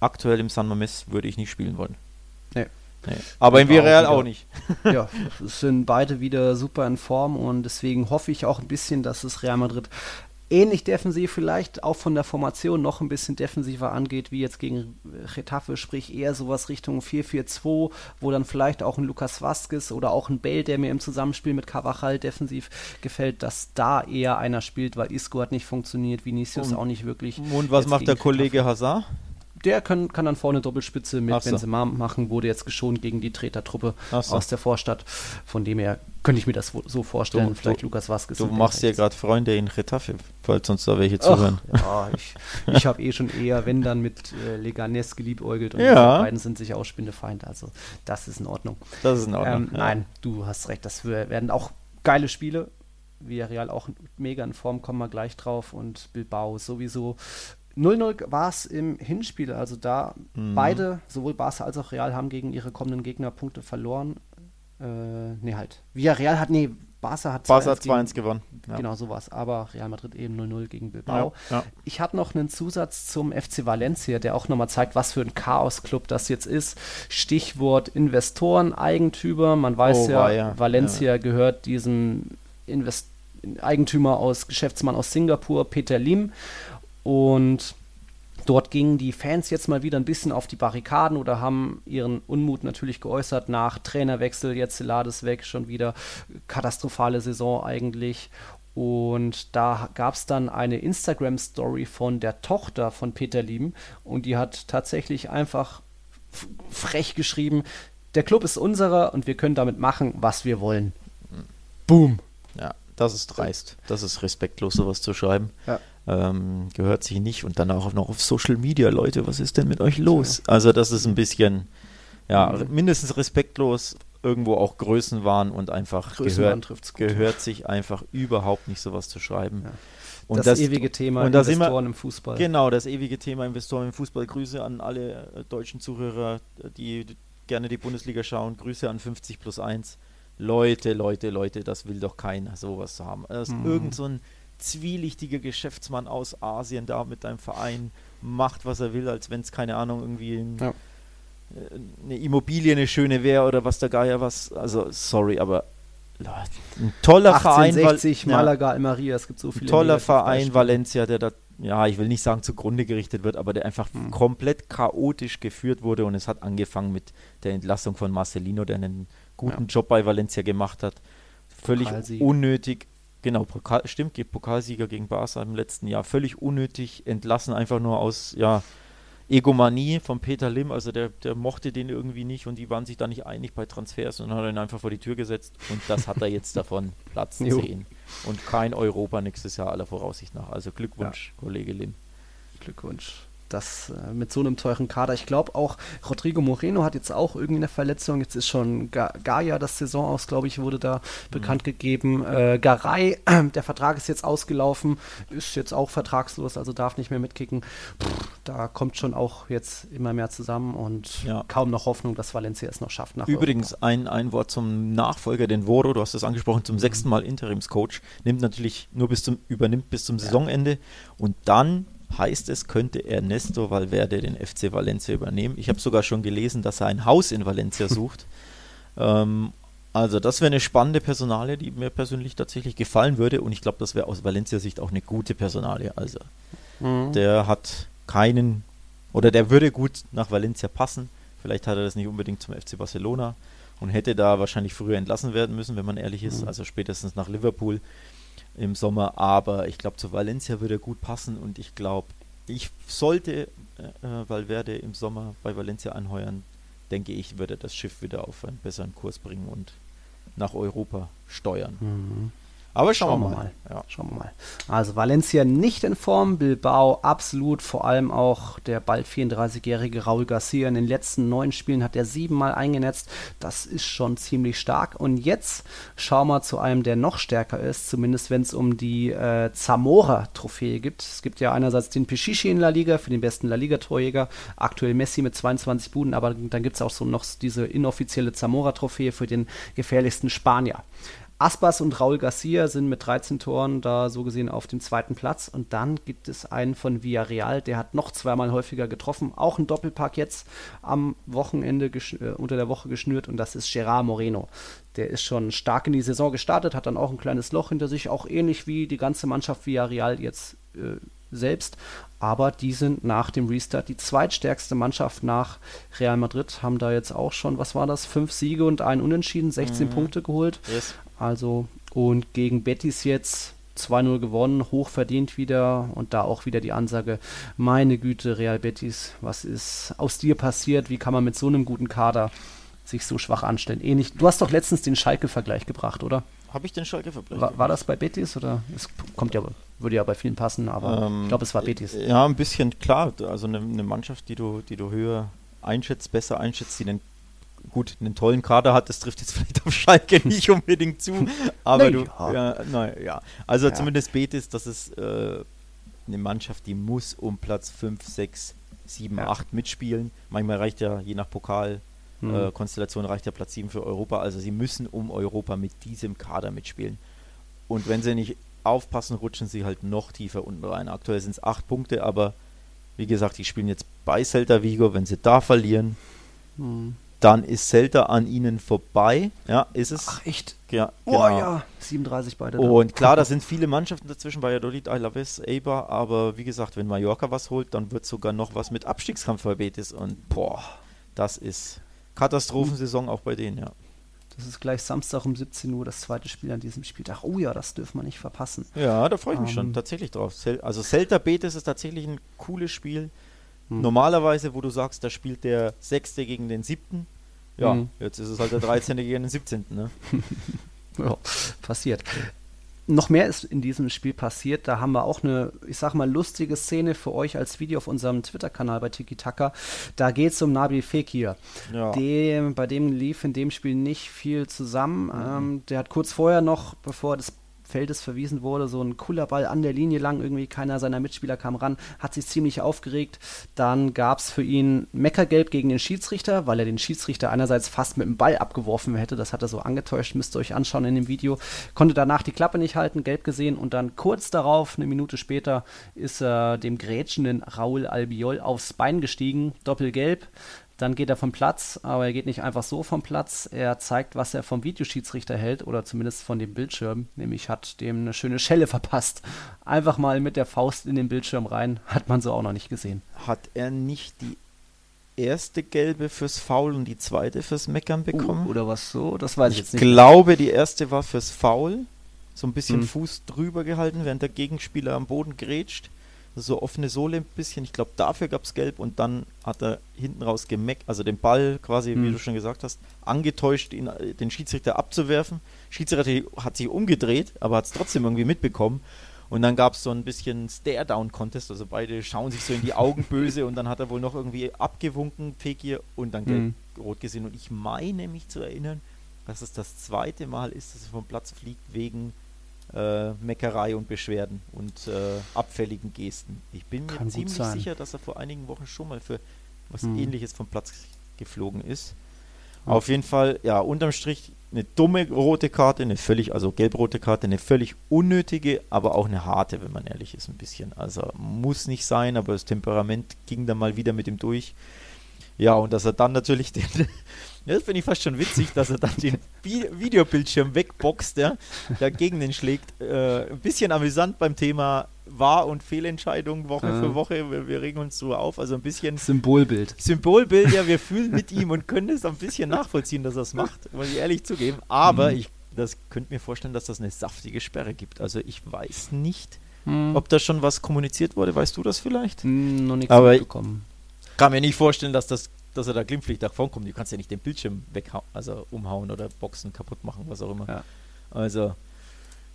aktuell im San Mames würde ich nicht spielen wollen. Nee. Aber in Villarreal auch, auch nicht. ja, es sind beide wieder super in Form und deswegen hoffe ich auch ein bisschen, dass es Real Madrid ähnlich defensiv vielleicht auch von der Formation noch ein bisschen defensiver angeht, wie jetzt gegen Getafe, sprich eher sowas Richtung 4-4-2, wo dann vielleicht auch ein Lukas Vasquez oder auch ein Bale, der mir im Zusammenspiel mit Cavachal defensiv gefällt, dass da eher einer spielt, weil Isco hat nicht funktioniert, Vinicius und, auch nicht wirklich. Und was macht der Kollege Hazard? Der kann, kann dann vorne Doppelspitze mit so. Benzema machen, wurde jetzt geschont gegen die Tretertruppe so. aus der Vorstadt. Von dem her könnte ich mir das so vorstellen. Du, Vielleicht du, Lukas Vasquez. Du machst ja gerade Freunde in Retafe, falls uns da welche zuhören. Ach, ja, ich, ich habe eh schon eher, wenn dann mit äh, Leganes geliebäugelt und ja. die beiden sind sich auch Spinnefeind. Also das ist in Ordnung. Das ist in Ordnung. Ähm, ja. Nein, du hast recht. Das werden auch geile Spiele. Villarreal auch mega in Form, kommen wir gleich drauf. Und Bilbao sowieso. 0-0 war es im Hinspiel, also da mhm. beide, sowohl Barca als auch Real, haben gegen ihre kommenden Gegner Punkte verloren. Äh, nee, halt. Villarreal hat, nee, Barca hat 2-1 gewonnen. Ja. Genau, sowas. Aber Real Madrid eben 0-0 gegen Bilbao. Ja, ja. Ich habe noch einen Zusatz zum FC Valencia, der auch nochmal zeigt, was für ein Chaos-Club das jetzt ist. Stichwort Investoren, Eigentümer. Man weiß oh, ja, ja, Valencia gehört diesem Invest Eigentümer aus, Geschäftsmann aus Singapur, Peter Lim. Und dort gingen die Fans jetzt mal wieder ein bisschen auf die Barrikaden oder haben ihren Unmut natürlich geäußert nach Trainerwechsel. Jetzt Lades weg, schon wieder katastrophale Saison eigentlich. Und da gab es dann eine Instagram-Story von der Tochter von Peter Lieben und die hat tatsächlich einfach frech geschrieben, der Club ist unserer und wir können damit machen, was wir wollen. Boom. Ja, das ist dreist. Das ist respektlos, sowas zu schreiben. Ja ähm, gehört sich nicht und dann auch noch auf Social Media, Leute, was ist denn mit euch los? Also das ist ein bisschen, ja, mhm. mindestens respektlos, irgendwo auch Größenwahn und einfach gehört, gehört sich einfach überhaupt nicht sowas zu schreiben. Ja. Und das, das, ewige Thema und Investoren wir, im Fußball. Genau, das ewige Thema Investoren im Fußball. Grüße an alle äh, deutschen Zuhörer, die gerne die Bundesliga schauen. Grüße an 50 plus 1. Leute, Leute, Leute, das will doch keiner sowas haben. Das ist mhm. irgend so ein zwielichtiger Geschäftsmann aus Asien da mit deinem Verein macht, was er will, als wenn es, keine Ahnung, irgendwie ein, ja. Äh, eine Immobilie eine schöne wäre oder was der Geier was. Also, sorry, aber ein toller 1860, Verein. Malaga, ja, Almeria, es gibt so viele. Toller Verein, Valencia, der da, ja, ich will nicht sagen zugrunde gerichtet wird, aber der einfach hm. komplett chaotisch geführt wurde und es hat angefangen mit der Entlassung von Marcelino, der einen guten ja. Job bei Valencia gemacht hat. Völlig unnötig Genau, Pokal, stimmt, Pokalsieger gegen Barca im letzten Jahr. Völlig unnötig entlassen, einfach nur aus ja, Egomanie von Peter Lim. Also der, der mochte den irgendwie nicht und die waren sich da nicht einig bei Transfers und hat ihn einfach vor die Tür gesetzt. Und das hat er jetzt davon Platz 10. Und kein Europa nächstes Jahr aller Voraussicht nach. Also Glückwunsch, ja. Kollege Lim. Glückwunsch das äh, mit so einem teuren Kader. Ich glaube auch, Rodrigo Moreno hat jetzt auch irgendwie eine Verletzung. Jetzt ist schon Ga Gaia, das Saison aus, glaube ich, wurde da mhm. bekannt gegeben. Äh, Garay, äh, der Vertrag ist jetzt ausgelaufen, ist jetzt auch vertragslos, also darf nicht mehr mitkicken. Pff, da kommt schon auch jetzt immer mehr zusammen und ja. kaum noch Hoffnung, dass Valencia es noch schafft. Übrigens ein, ein Wort zum Nachfolger, den Voro, du hast es angesprochen, zum mhm. sechsten Mal Interimscoach, nimmt natürlich nur bis zum, übernimmt bis zum Saisonende ja. und dann heißt es, könnte Ernesto Valverde den FC Valencia übernehmen. Ich habe sogar schon gelesen, dass er ein Haus in Valencia sucht. ähm, also das wäre eine spannende Personalie, die mir persönlich tatsächlich gefallen würde und ich glaube, das wäre aus Valencia-Sicht auch eine gute Personalie. Also mhm. der hat keinen oder der würde gut nach Valencia passen. Vielleicht hat er das nicht unbedingt zum FC Barcelona und hätte da wahrscheinlich früher entlassen werden müssen, wenn man ehrlich ist, mhm. also spätestens nach Liverpool im Sommer, aber ich glaube, zu Valencia würde er gut passen und ich glaube, ich sollte äh, äh, Valverde im Sommer bei Valencia anheuern, denke ich, würde das Schiff wieder auf einen besseren Kurs bringen und nach Europa steuern. Mhm. Aber schauen, Schauen wir mal. mal. Ja. Schauen wir mal. Also Valencia nicht in Form, Bilbao absolut, vor allem auch der bald 34-jährige Raul Garcia. In den letzten neun Spielen hat er siebenmal eingenetzt. Das ist schon ziemlich stark. Und jetzt schauen wir zu einem, der noch stärker ist, zumindest wenn es um die äh, Zamora-Trophäe gibt. Es gibt ja einerseits den Pichichi in La Liga für den besten La Liga-Torjäger, aktuell Messi mit 22 Buden, aber dann gibt es auch so noch diese inoffizielle Zamora-Trophäe für den gefährlichsten Spanier. Aspas und Raul Garcia sind mit 13 Toren da so gesehen auf dem zweiten Platz. Und dann gibt es einen von Villarreal, der hat noch zweimal häufiger getroffen. Auch ein Doppelpack jetzt am Wochenende äh, unter der Woche geschnürt. Und das ist Gerard Moreno. Der ist schon stark in die Saison gestartet, hat dann auch ein kleines Loch hinter sich, auch ähnlich wie die ganze Mannschaft Villarreal jetzt äh, selbst. Aber die sind nach dem Restart die zweitstärkste Mannschaft nach Real Madrid, haben da jetzt auch schon, was war das, fünf Siege und ein Unentschieden, 16 Punkte geholt. Yes. Also, und gegen Betis jetzt 2-0 gewonnen, hoch verdient wieder und da auch wieder die Ansage, meine Güte, Real Betis, was ist aus dir passiert? Wie kann man mit so einem guten Kader sich so schwach anstellen? Ähnlich, du hast doch letztens den Schalke-Vergleich gebracht, oder? Habe ich den Schalke vergleicht? War, war das bei Betis oder? Es kommt ja, würde ja bei vielen passen, aber Ähm, ich glaube, es war Betis. Ja, ein bisschen klar. Also eine, eine Mannschaft, die du, die du höher einschätzt, besser einschätzt, die einen gut einen tollen Kader hat, das trifft jetzt vielleicht auf Schalke nicht unbedingt zu, aber du, ja, na, ja. Also Ja. zumindest Betis, das ist äh, eine Mannschaft, die muss um Platz 5, 6, 7, Ja. 8 mitspielen. Manchmal reicht ja, je nach Pokal, Hm. äh, Konstellation reicht ja Platz 7 für Europa. Also sie müssen um Europa mit diesem Kader mitspielen. Und wenn sie nicht aufpassen, rutschen sie halt noch tiefer unten rein. Aktuell sind es 8 Punkte, aber wie gesagt, die spielen jetzt bei Celta Vigo. Wenn sie da verlieren, Hm. dann ist Celta an ihnen vorbei. Ja, ist es. Ach, echt? ja, Oh genau. ja, 37 beide. da. Und klar, da sind viele Mannschaften dazwischen, Valladolid, Alaves, Eibar, aber wie gesagt, wenn Mallorca was holt, dann wird sogar noch was mit Abstiegskampf bei Betis und boah, das ist Katastrophensaison auch bei denen, ja. Das ist gleich Samstag um 17 Uhr das zweite Spiel an diesem Spieltag. Oh ja, das dürfen wir nicht verpassen. Ja, da freue ich mich Ähm. schon tatsächlich drauf. Also Celta Betis ist tatsächlich ein cooles Spiel. Hm. Normalerweise, wo du sagst, da spielt der Sechste gegen den Siebten. Ja, Hm. jetzt ist es halt der 13. gegen den 17. Ne? Ja, passiert. Noch mehr ist in diesem Spiel passiert. Da haben wir auch eine, ich sag mal, lustige Szene für euch als Video auf unserem Twitter-Kanal bei Tiki Taka. Da geht es um Nabil Fekir. Ja. Dem, bei dem lief in dem Spiel nicht viel zusammen. Ähm, der hat kurz vorher noch, bevor des Feldes verwiesen wurde, so ein cooler Ball an der Linie lang. Irgendwie keiner seiner Mitspieler kam ran, hat sich ziemlich aufgeregt. Dann gab es für ihn Meckergelb gegen den Schiedsrichter, weil er den Schiedsrichter einerseits fast mit dem Ball abgeworfen hätte. Das hat er so angetäuscht, müsst ihr euch anschauen in dem Video. Konnte danach die Klappe nicht halten, gelb gesehen und dann kurz darauf, eine Minute später, ist er dem grätschenden Raul Albiol aufs Bein gestiegen. Doppelgelb. Dann geht er vom Platz, aber er geht nicht einfach so vom Platz. Er zeigt, was er vom Videoschiedsrichter hält oder zumindest von dem Bildschirm. Nämlich hat dem eine schöne Schelle verpasst. Einfach mal mit der Faust in den Bildschirm rein. Hat man so auch noch nicht gesehen. Hat er nicht die erste gelbe fürs Foul und die zweite fürs Meckern bekommen? Uh, oder was so? Das weiß ich, ich jetzt nicht. glaube, die erste war fürs Foul. So ein bisschen Hm. Fuß drüber gehalten, während der Gegenspieler am Boden grätscht. So offene Sohle ein bisschen. Ich glaube, dafür gab es gelb und dann hat er hinten raus gemeckt, also den Ball quasi, wie Hm. du schon gesagt hast, angetäuscht, ihn, äh, den Schiedsrichter abzuwerfen. Schiedsrichter hat sich umgedreht, aber hat es trotzdem irgendwie mitbekommen. Und dann gab es so ein bisschen Stare-Down-Contest, also beide schauen sich so in die Augen böse und dann hat er wohl noch irgendwie abgewunken, Fekir, und dann Mhm. gelb-rot gesehen. Und ich meine mich zu erinnern, dass es das zweite Mal ist, dass er vom Platz fliegt wegen äh, Meckerei und Beschwerden und äh, abfälligen Gesten. Ich bin mir Kann gut ziemlich sein. sicher, dass er vor einigen Wochen schon mal für was Mhm. ähnliches vom Platz geflogen ist. Ja. Auf jeden Fall, ja, unterm Strich eine dumme rote Karte, eine völlig, also gelb-rote Karte, eine völlig unnötige, aber auch eine harte, wenn man ehrlich ist, ein bisschen. Also muss nicht sein, aber das Temperament ging dann mal wieder mit ihm durch. Ja, und dass er dann natürlich den, ja, das finde ich fast schon witzig, dass er dann den Vi Videobildschirm wegboxt, ja, dagegen den schlägt. Äh, ein bisschen amüsant beim Thema Wahr- und Fehlentscheidung Woche Ja. für Woche. Wir, wir regen uns so auf, also ein bisschen Symbolbild. Symbolbild, ja, wir fühlen mit ihm und können es ein bisschen nachvollziehen, dass er es macht, muss ich ehrlich zugeben. Aber Mhm. ich das könnte mir vorstellen, dass das eine saftige Sperre gibt. Also ich weiß nicht, Hm. ob da schon was kommuniziert wurde. Weißt du das vielleicht? Hm, noch nichts Aber- mitbekommen. Kann mir nicht vorstellen, dass das dass er da glimpflich davon kommt. Du kannst ja nicht den Bildschirm weghauen, also umhauen oder boxen, kaputt machen, was auch immer. Ja. Also,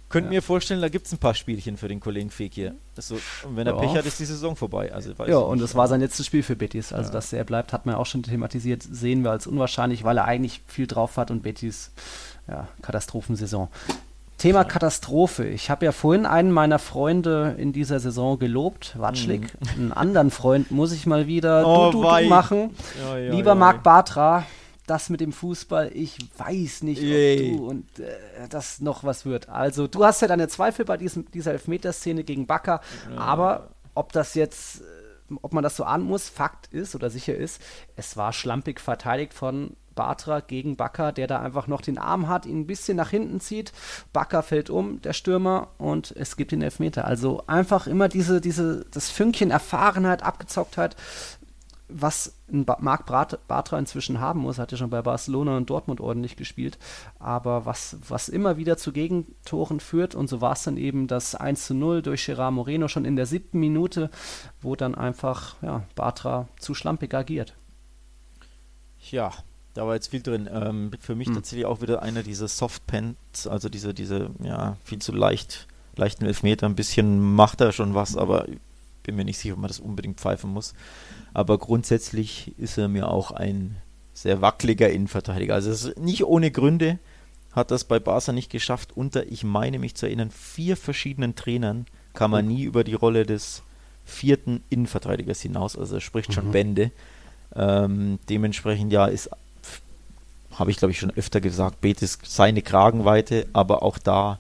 könnte mir vorstellen, da gibt es ein paar Spielchen für den Kollegen Fekir. So, und wenn er Ja. Pech hat, ist die Saison vorbei. Also, Ja, und es war sein letztes Spiel für Betis. Also, Ja. dass er bleibt, hat man auch schon thematisiert, sehen wir als unwahrscheinlich, weil er eigentlich viel drauf hat und Betis, ja, Katastrophensaison. Thema Katastrophe. Ich habe ja vorhin einen meiner Freunde in dieser Saison gelobt, Watschlik. Einen anderen Freund muss ich mal wieder Mhm. Oh, du, du, du machen. Ja, ja, Lieber ja. Marc Bartra, das mit dem Fußball, ich weiß nicht, ob Yay. du und äh, das noch was wird. Also, du hast ja deine Zweifel bei diesem, dieser Elfmeterszene gegen Bakker, aber ob das jetzt, äh, ob man das so ahnen muss, Fakt ist oder sicher ist, es war schlampig verteidigt von Bartra gegen Bakker, der da einfach noch den Arm hat, ihn ein bisschen nach hinten zieht. Bakker fällt um, der Stürmer, und es gibt den Elfmeter. Also einfach immer diese, diese, das Fünkchen Erfahrenheit, Abgezocktheit, was ein Marc Bartra inzwischen haben muss, hat ja schon bei Barcelona und Dortmund ordentlich gespielt, aber was, was immer wieder zu Gegentoren führt und so war es dann eben das 1 zu 0 durch Gerard Moreno schon in der siebten Minute, wo dann einfach ja, Bartra zu schlampig agiert. Ja, da war jetzt viel drin. Ähm, für mich Hm. tatsächlich auch wieder einer dieser Softpants, also diese, diese, ja, viel zu leicht, leichten Elfmeter. Ein bisschen macht er schon was, aber ich bin mir nicht sicher, ob man das unbedingt pfeifen muss. Aber grundsätzlich ist er mir auch ein sehr wackeliger Innenverteidiger. Also nicht ohne Gründe hat das bei Barca nicht geschafft. Unter, ich meine mich zu erinnern, vier verschiedenen Trainern kam er nie über die Rolle des vierten Innenverteidigers hinaus. Also er spricht schon Mhm. Bände. Ähm, dementsprechend ja ist, habe ich glaube ich schon öfter gesagt, Betis seine Kragenweite, aber auch da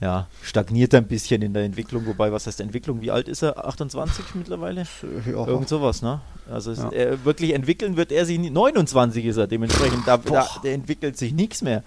ja, stagniert er ein bisschen in der Entwicklung. Wobei, was heißt Entwicklung? Wie alt ist er? 28 mittlerweile? Irgend sowas, ne? Also Ja. er, wirklich entwickeln wird er sich nie. 29 ist er, dementsprechend, da, da, entwickelt sich nichts mehr.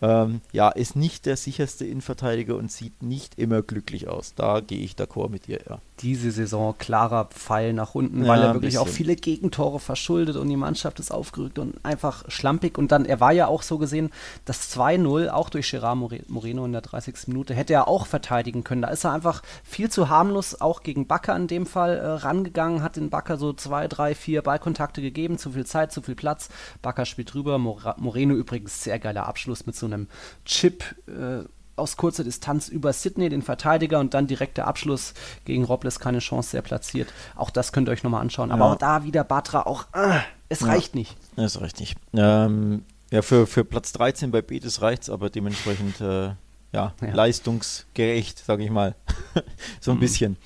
Ähm, ja, ist nicht der sicherste Innenverteidiger und sieht nicht immer glücklich aus. Da gehe ich d'accord mit dir, ja. diese Saison klarer Pfeil nach unten, Ja, weil er wirklich auch viele Gegentore verschuldet und die Mannschaft ist aufgerückt und einfach schlampig. Und dann, er war ja auch so gesehen, das 2-0, auch durch Gerard More- Moreno in der 30. Minute, hätte er auch verteidigen können. Da ist er einfach viel zu harmlos, auch gegen Bakker in dem Fall, äh, rangegangen, hat den Bakker so zwei, drei, vier Ballkontakte gegeben, zu viel Zeit, zu viel Platz. Bakker spielt drüber, Mora Moreno übrigens sehr geiler Abschluss mit so einem Chip. Äh, aus kurzer Distanz über Sydney, den Verteidiger, und dann direkt der Abschluss gegen Robles, keine Chance, sehr platziert. Auch das könnt ihr euch nochmal anschauen. Aber Ja. auch da wieder Batra, auch, äh, es Ja. reicht nicht. Das ist richtig. Ähm, ja, für, für Platz 13 bei Betis reicht es, aber dementsprechend äh, ja, leistungsgerecht, sage ich mal. so ein Mhm. bisschen.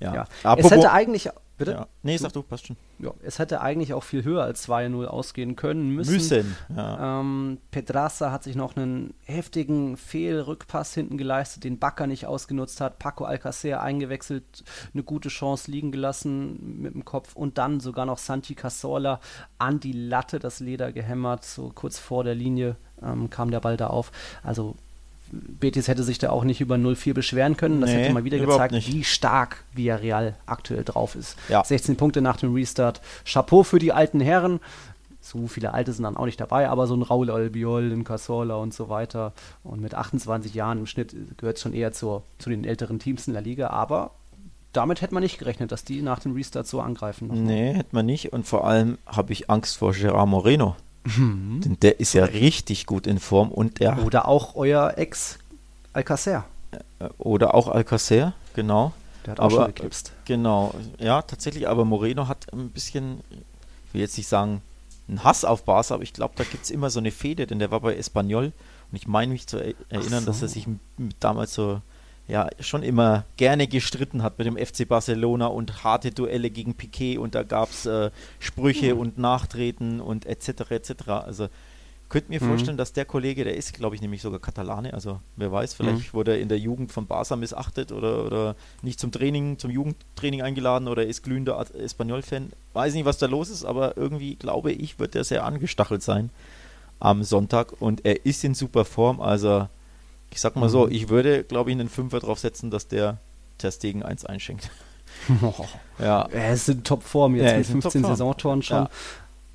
Ja. Ja. Es hätte eigentlich, bitte? ja. Nee, sag du, passt schon. Ja, es hätte eigentlich auch viel höher als 2-0 ausgehen können müssen. Müssen. Ja. Ähm, Pedraza hat sich noch einen heftigen Fehlrückpass hinten geleistet, den Bakker nicht ausgenutzt hat. Paco Alcacer eingewechselt, eine gute Chance liegen gelassen mit dem Kopf und dann sogar noch Santi Cazorla an die Latte, das Leder gehämmert, so kurz vor der Linie ähm, kam der Ball da auf. Also Betis hätte sich da auch nicht über 0-4 beschweren können. Das Nee, hätte mal wieder gezeigt, nicht. wie stark Villarreal aktuell drauf ist. Ja. 16 Punkte nach dem Restart. Chapeau für die alten Herren. So viele Alte sind dann auch nicht dabei, aber so ein Raul Albiol, ein Casola und so weiter. Und mit 28 Jahren im Schnitt gehört es schon eher zur, zu den älteren Teams in der Liga. Aber damit hätte man nicht gerechnet, dass die nach dem Restart so angreifen. nochmal. Nee, hätte man nicht. Und vor allem habe ich Angst vor Gerard Moreno. Mhm. Denn der ist ja richtig gut in Form und der Oder auch euer Ex Alcacer. äh, oder auch Alcacer, genau. Der hat auch Aber- schon geknipst. Genau, ja, tatsächlich, aber Moreno hat ein bisschen, ich will jetzt nicht sagen, einen Hass auf Barca, aber ich glaube, da gibt es immer so eine Fehde, denn der war bei Espanyol und ich meine mich zu er erinnern, so. dass er sich damals so, ja, schon immer gerne gestritten hat mit dem FC Barcelona und harte Duelle gegen Piquet und da gab es äh, Sprüche Hm. und Nachtreten und etc. etc. Also könnte mir Mhm. vorstellen, dass der Kollege, der ist, glaube ich, nämlich sogar Katalane, also wer weiß, vielleicht Mhm. wurde er in der Jugend von Barca missachtet oder, oder nicht zum Training, zum Jugendtraining eingeladen oder ist glühender Espanyol-Fan. Weiß nicht, was da los ist, aber irgendwie glaube ich, wird er sehr angestachelt sein am Sonntag und er ist in super Form, also ich sag mal so, Mhm. ich würde, glaube ich, einen Fünfer drauf setzen, dass der Ter Stegen 1 einschenkt. Ja, Er ist in Topform jetzt Ja, mit ist in 15 Topform. Saisontoren schon. Ja.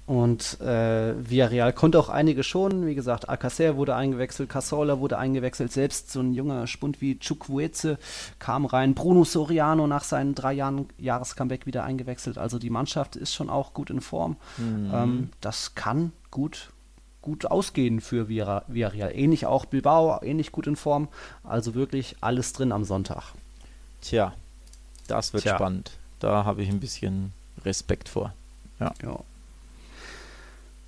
Und äh, Villarreal konnte auch einige schon. Wie gesagt, Alcacer wurde eingewechselt, Casola wurde eingewechselt. Selbst so ein junger Spund wie Chukwueze kam rein. Bruno Soriano nach seinen drei Jahren Jahrescomeback wieder eingewechselt. Also die Mannschaft ist schon auch gut in Form. Mhm. Ähm, das kann gut gut ausgehen für Villarreal. Ähnlich auch Bilbao, ähnlich gut in Form. Also wirklich alles drin am Sonntag. Tja, das wird Tja. spannend. Da habe ich ein bisschen Respekt vor. Ja. Ja.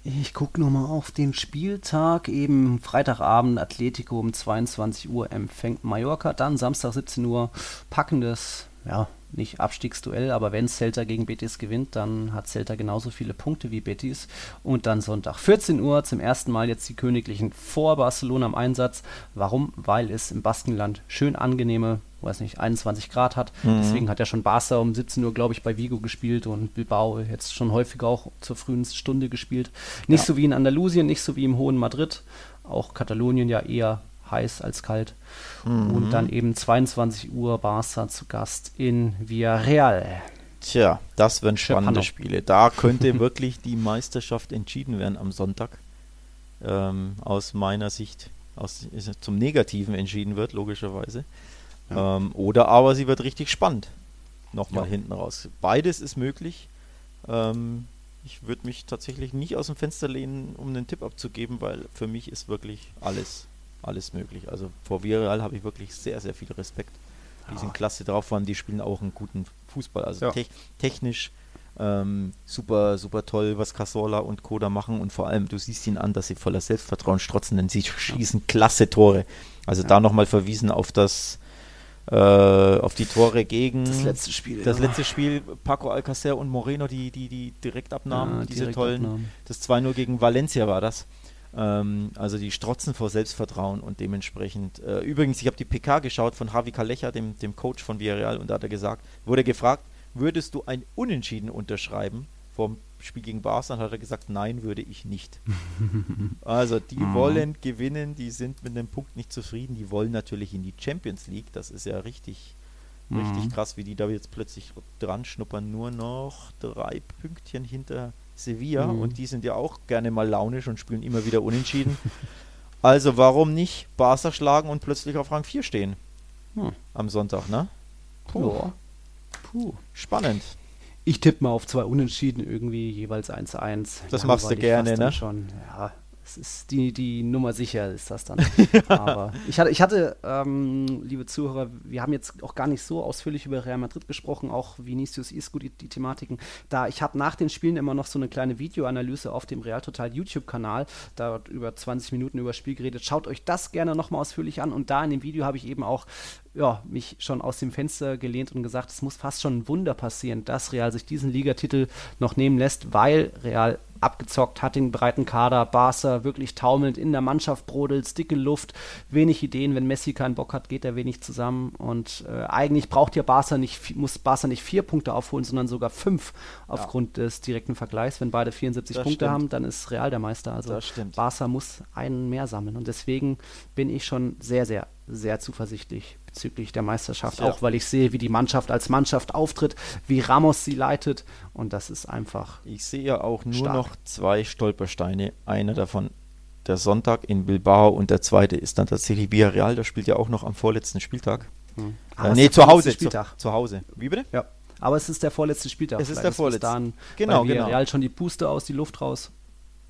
Ich gucke nochmal auf den Spieltag. Eben Freitagabend Atletico um 22 Uhr empfängt Mallorca. Dann Samstag 17 Uhr packendes, ja, nicht Abstiegsduell, aber wenn Celta gegen Betis gewinnt, dann hat Celta genauso viele Punkte wie Betis. Und dann Sonntag 14 Uhr zum ersten Mal jetzt die Königlichen vor Barcelona im Einsatz. Warum? Weil es im Baskenland schön angenehme, weiß nicht, 21 Grad hat. Mhm. Deswegen hat ja schon Barca um 17 Uhr, glaube ich, bei Vigo gespielt und Bilbao jetzt schon häufiger auch zur frühen Stunde gespielt. Nicht Ja. so wie in Andalusien, nicht so wie im hohen Madrid. Auch Katalonien ja eher heiß als kalt. Mhm. Und dann eben 22 Uhr Barca zu Gast in Villarreal. Tja, das werden spannende Pano. Spiele. Da könnte wirklich die Meisterschaft entschieden werden am Sonntag. Ähm, aus meiner Sicht aus, zum Negativen entschieden wird, logischerweise. Ja. Ähm, oder aber sie wird richtig spannend. Nochmal Ja. hinten raus. Beides ist möglich. Ähm, ich würde mich tatsächlich nicht aus dem Fenster lehnen, um einen Tipp abzugeben, weil für mich ist wirklich alles, alles möglich. Also vor Villarreal habe ich wirklich sehr, sehr viel Respekt. Die Ja. sind klasse drauf, waren, die spielen auch einen guten Fußball. Also Ja. tech- technisch ähm, super, super toll, was Casola und Koda machen und vor allem, du siehst ihnen an, dass sie voller Selbstvertrauen strotzen, denn sie schießen klasse Tore. Also Ja. da nochmal verwiesen auf das, äh, auf die Tore gegen Das letzte Spiel. das ja. letzte Spiel, Paco Alcacer und Moreno, die, die, die Direktabnahmen, Ja, diese Direktabnahmen. tollen, das 2-0 gegen Valencia war das. Ähm, also die strotzen vor Selbstvertrauen und dementsprechend. Äh, übrigens, ich habe die PK geschaut von Javi Calleja, dem, dem Coach von Villarreal, und da hat er gesagt, wurde gefragt, würdest du ein Unentschieden unterschreiben vom Spiel gegen Barca? Dann hat er gesagt, nein, würde ich nicht. also die Mhm. wollen gewinnen, die sind mit dem Punkt nicht zufrieden, die wollen natürlich in die Champions League, das ist ja richtig, richtig Mhm. krass, wie die da jetzt plötzlich dran schnuppern, nur noch drei Pünktchen hinter Sevilla Mhm. und die sind ja auch gerne mal launisch und spielen immer wieder unentschieden. also warum nicht Barca schlagen und plötzlich auf Rang 4 stehen Hm. am Sonntag, ne? Ja. Puh. Spannend. Ich tippe mal auf zwei Unentschieden irgendwie, jeweils 1-1. Das machst du gerne, ne? Schon. Ja, es ist die, die Nummer sicher ist das dann. Aber ich hatte, ich hatte ähm, liebe Zuhörer, wir haben jetzt auch gar nicht so ausführlich über Real Madrid gesprochen, auch Vinicius Isco, die, die Thematiken. Da ich habe nach den Spielen immer noch so eine kleine Videoanalyse auf dem Real Total YouTube-Kanal, da wird über 20 Minuten über das Spiel geredet. Schaut euch das gerne nochmal ausführlich an. Und da in dem Video habe ich eben auch ja, mich schon aus dem Fenster gelehnt und gesagt, es muss fast schon ein Wunder passieren, dass Real sich diesen Ligatitel noch nehmen lässt, weil Real abgezockt hat den breiten Kader, Barca wirklich taumelnd in der Mannschaft brodelt, dicke Luft, wenig Ideen, wenn Messi keinen Bock hat, geht er wenig zusammen und äh, eigentlich braucht ja Barca nicht, muss Barca nicht vier Punkte aufholen, sondern sogar fünf aufgrund des direkten Vergleichs. Wenn beide 74 Das Punkte stimmt. haben, dann ist Real der Meister. Also Das stimmt. Barca muss einen mehr sammeln und deswegen bin ich schon sehr, sehr, sehr zuversichtlich bezüglich der Meisterschaft, Ja. auch weil ich sehe, wie die Mannschaft als Mannschaft auftritt, wie Ramos sie leitet und das ist einfach Ich sehe ja auch nur Stark. noch zwei Stolpersteine. Einer davon der Sonntag in Bilbao und der zweite ist dann tatsächlich Villarreal. Das spielt ja auch noch am vorletzten Spieltag. hm. Äh, nee, ist zu Hause. vorletzte Zu, Spieltag. zu Hause. Wie bitte? Ja, aber es ist der vorletzte Spieltag. Es ist der vorletzte. dahin Genau, bei genau. Real schon die Puste aus, die Luft raus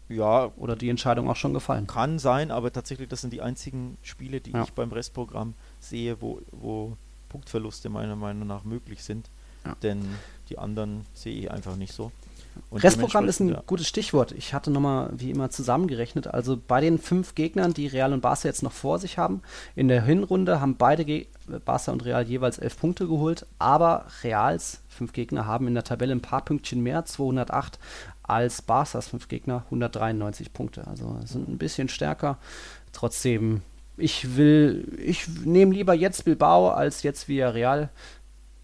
Ja, oder die Entscheidung auch schon gefallen. kann sein, aber tatsächlich, das sind die einzigen Spiele, die Ja. ich beim Restprogramm sehe, wo, wo Punktverluste meiner Meinung nach möglich sind. Ja. Denn die anderen sehe ich einfach nicht so. Und Restprogramm ist ein dementsprechend, gutes Stichwort. Ich hatte nochmal wie immer zusammengerechnet. Also bei den fünf Gegnern, die Real und Barca jetzt noch vor sich haben, in der Hinrunde haben beide Ge Barca und Real jeweils elf Punkte geholt, aber Reals fünf Gegner haben in der Tabelle ein paar Pünktchen mehr, 208, als Barcas fünf Gegner, 193 Punkte. Also sind ein bisschen stärker. Trotzdem, ich will, ich nehme lieber jetzt Bilbao als jetzt Villarreal.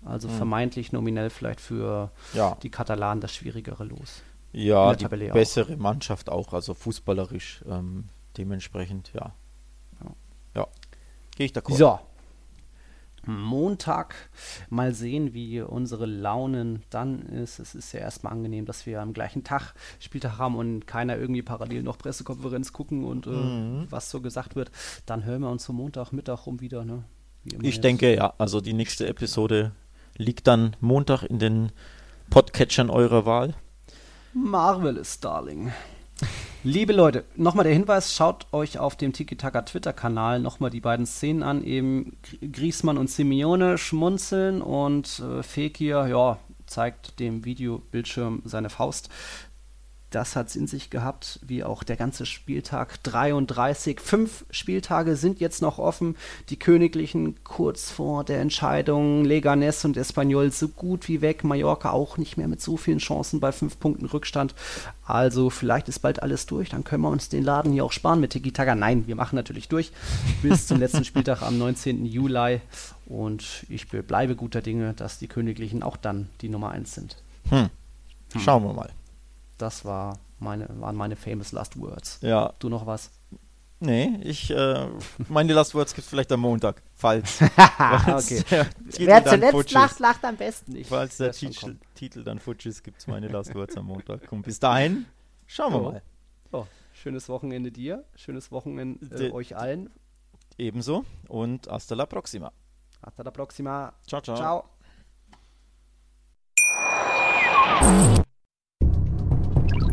Also Hm. vermeintlich nominell vielleicht für Ja, die Katalanen das schwierigere Los. ja die Tabelle auch. bessere Mannschaft auch, also fußballerisch ähm, dementsprechend, ja. Ja. Ja, gehe ich d'accord. So. Montag. Mal sehen, wie unsere Launen dann ist. Es ist ja erstmal angenehm, dass wir am gleichen Tag Spieltag haben und keiner irgendwie parallel noch Pressekonferenz gucken und äh, Mhm. was so gesagt wird. Dann hören wir uns zum Montagmittag rum wieder. Ne? Ich jetzt. denke, ja, also die nächste Episode liegt dann Montag in den Podcatchern eurer Wahl. Marvelous, Darling. Liebe Leute, nochmal der Hinweis, schaut euch auf dem Tiki-Taka Twitter-Kanal nochmal die beiden Szenen an, eben Griesmann und Simeone schmunzeln und äh, Fekir, ja, zeigt dem Videobildschirm seine Faust das hat es in sich gehabt, wie auch der ganze Spieltag 33. Fünf Spieltage sind jetzt noch offen. Die Königlichen kurz vor der Entscheidung. Leganes und Espanyol so gut wie weg. Mallorca auch nicht mehr mit so vielen Chancen bei fünf Punkten Rückstand. Also vielleicht ist bald alles durch. Dann können wir uns den Laden hier auch sparen mit Tiki Taka. Nein, wir machen natürlich durch bis zum letzten Spieltag am 19. Juli. Und ich bleibe guter Dinge, dass die Königlichen auch dann die Nummer 1 sind. Hm. Schauen wir mal. Das war meine, waren meine famous Last Words. Ja. Du noch was? Nee, ich, äh, meine Last Words gibt es vielleicht am Montag, falls. okay. Wer zuletzt lacht, lacht am besten. Ich falls der Titel, Titel, dann futsch ist, gibt es meine Last Words am Montag. Und bis dahin, schauen wir oh. mal. Oh, schönes Wochenende dir, schönes Wochenende äh, euch allen. Ebenso und hasta la próxima. Hasta la próxima. Ciao, ciao. Ciao.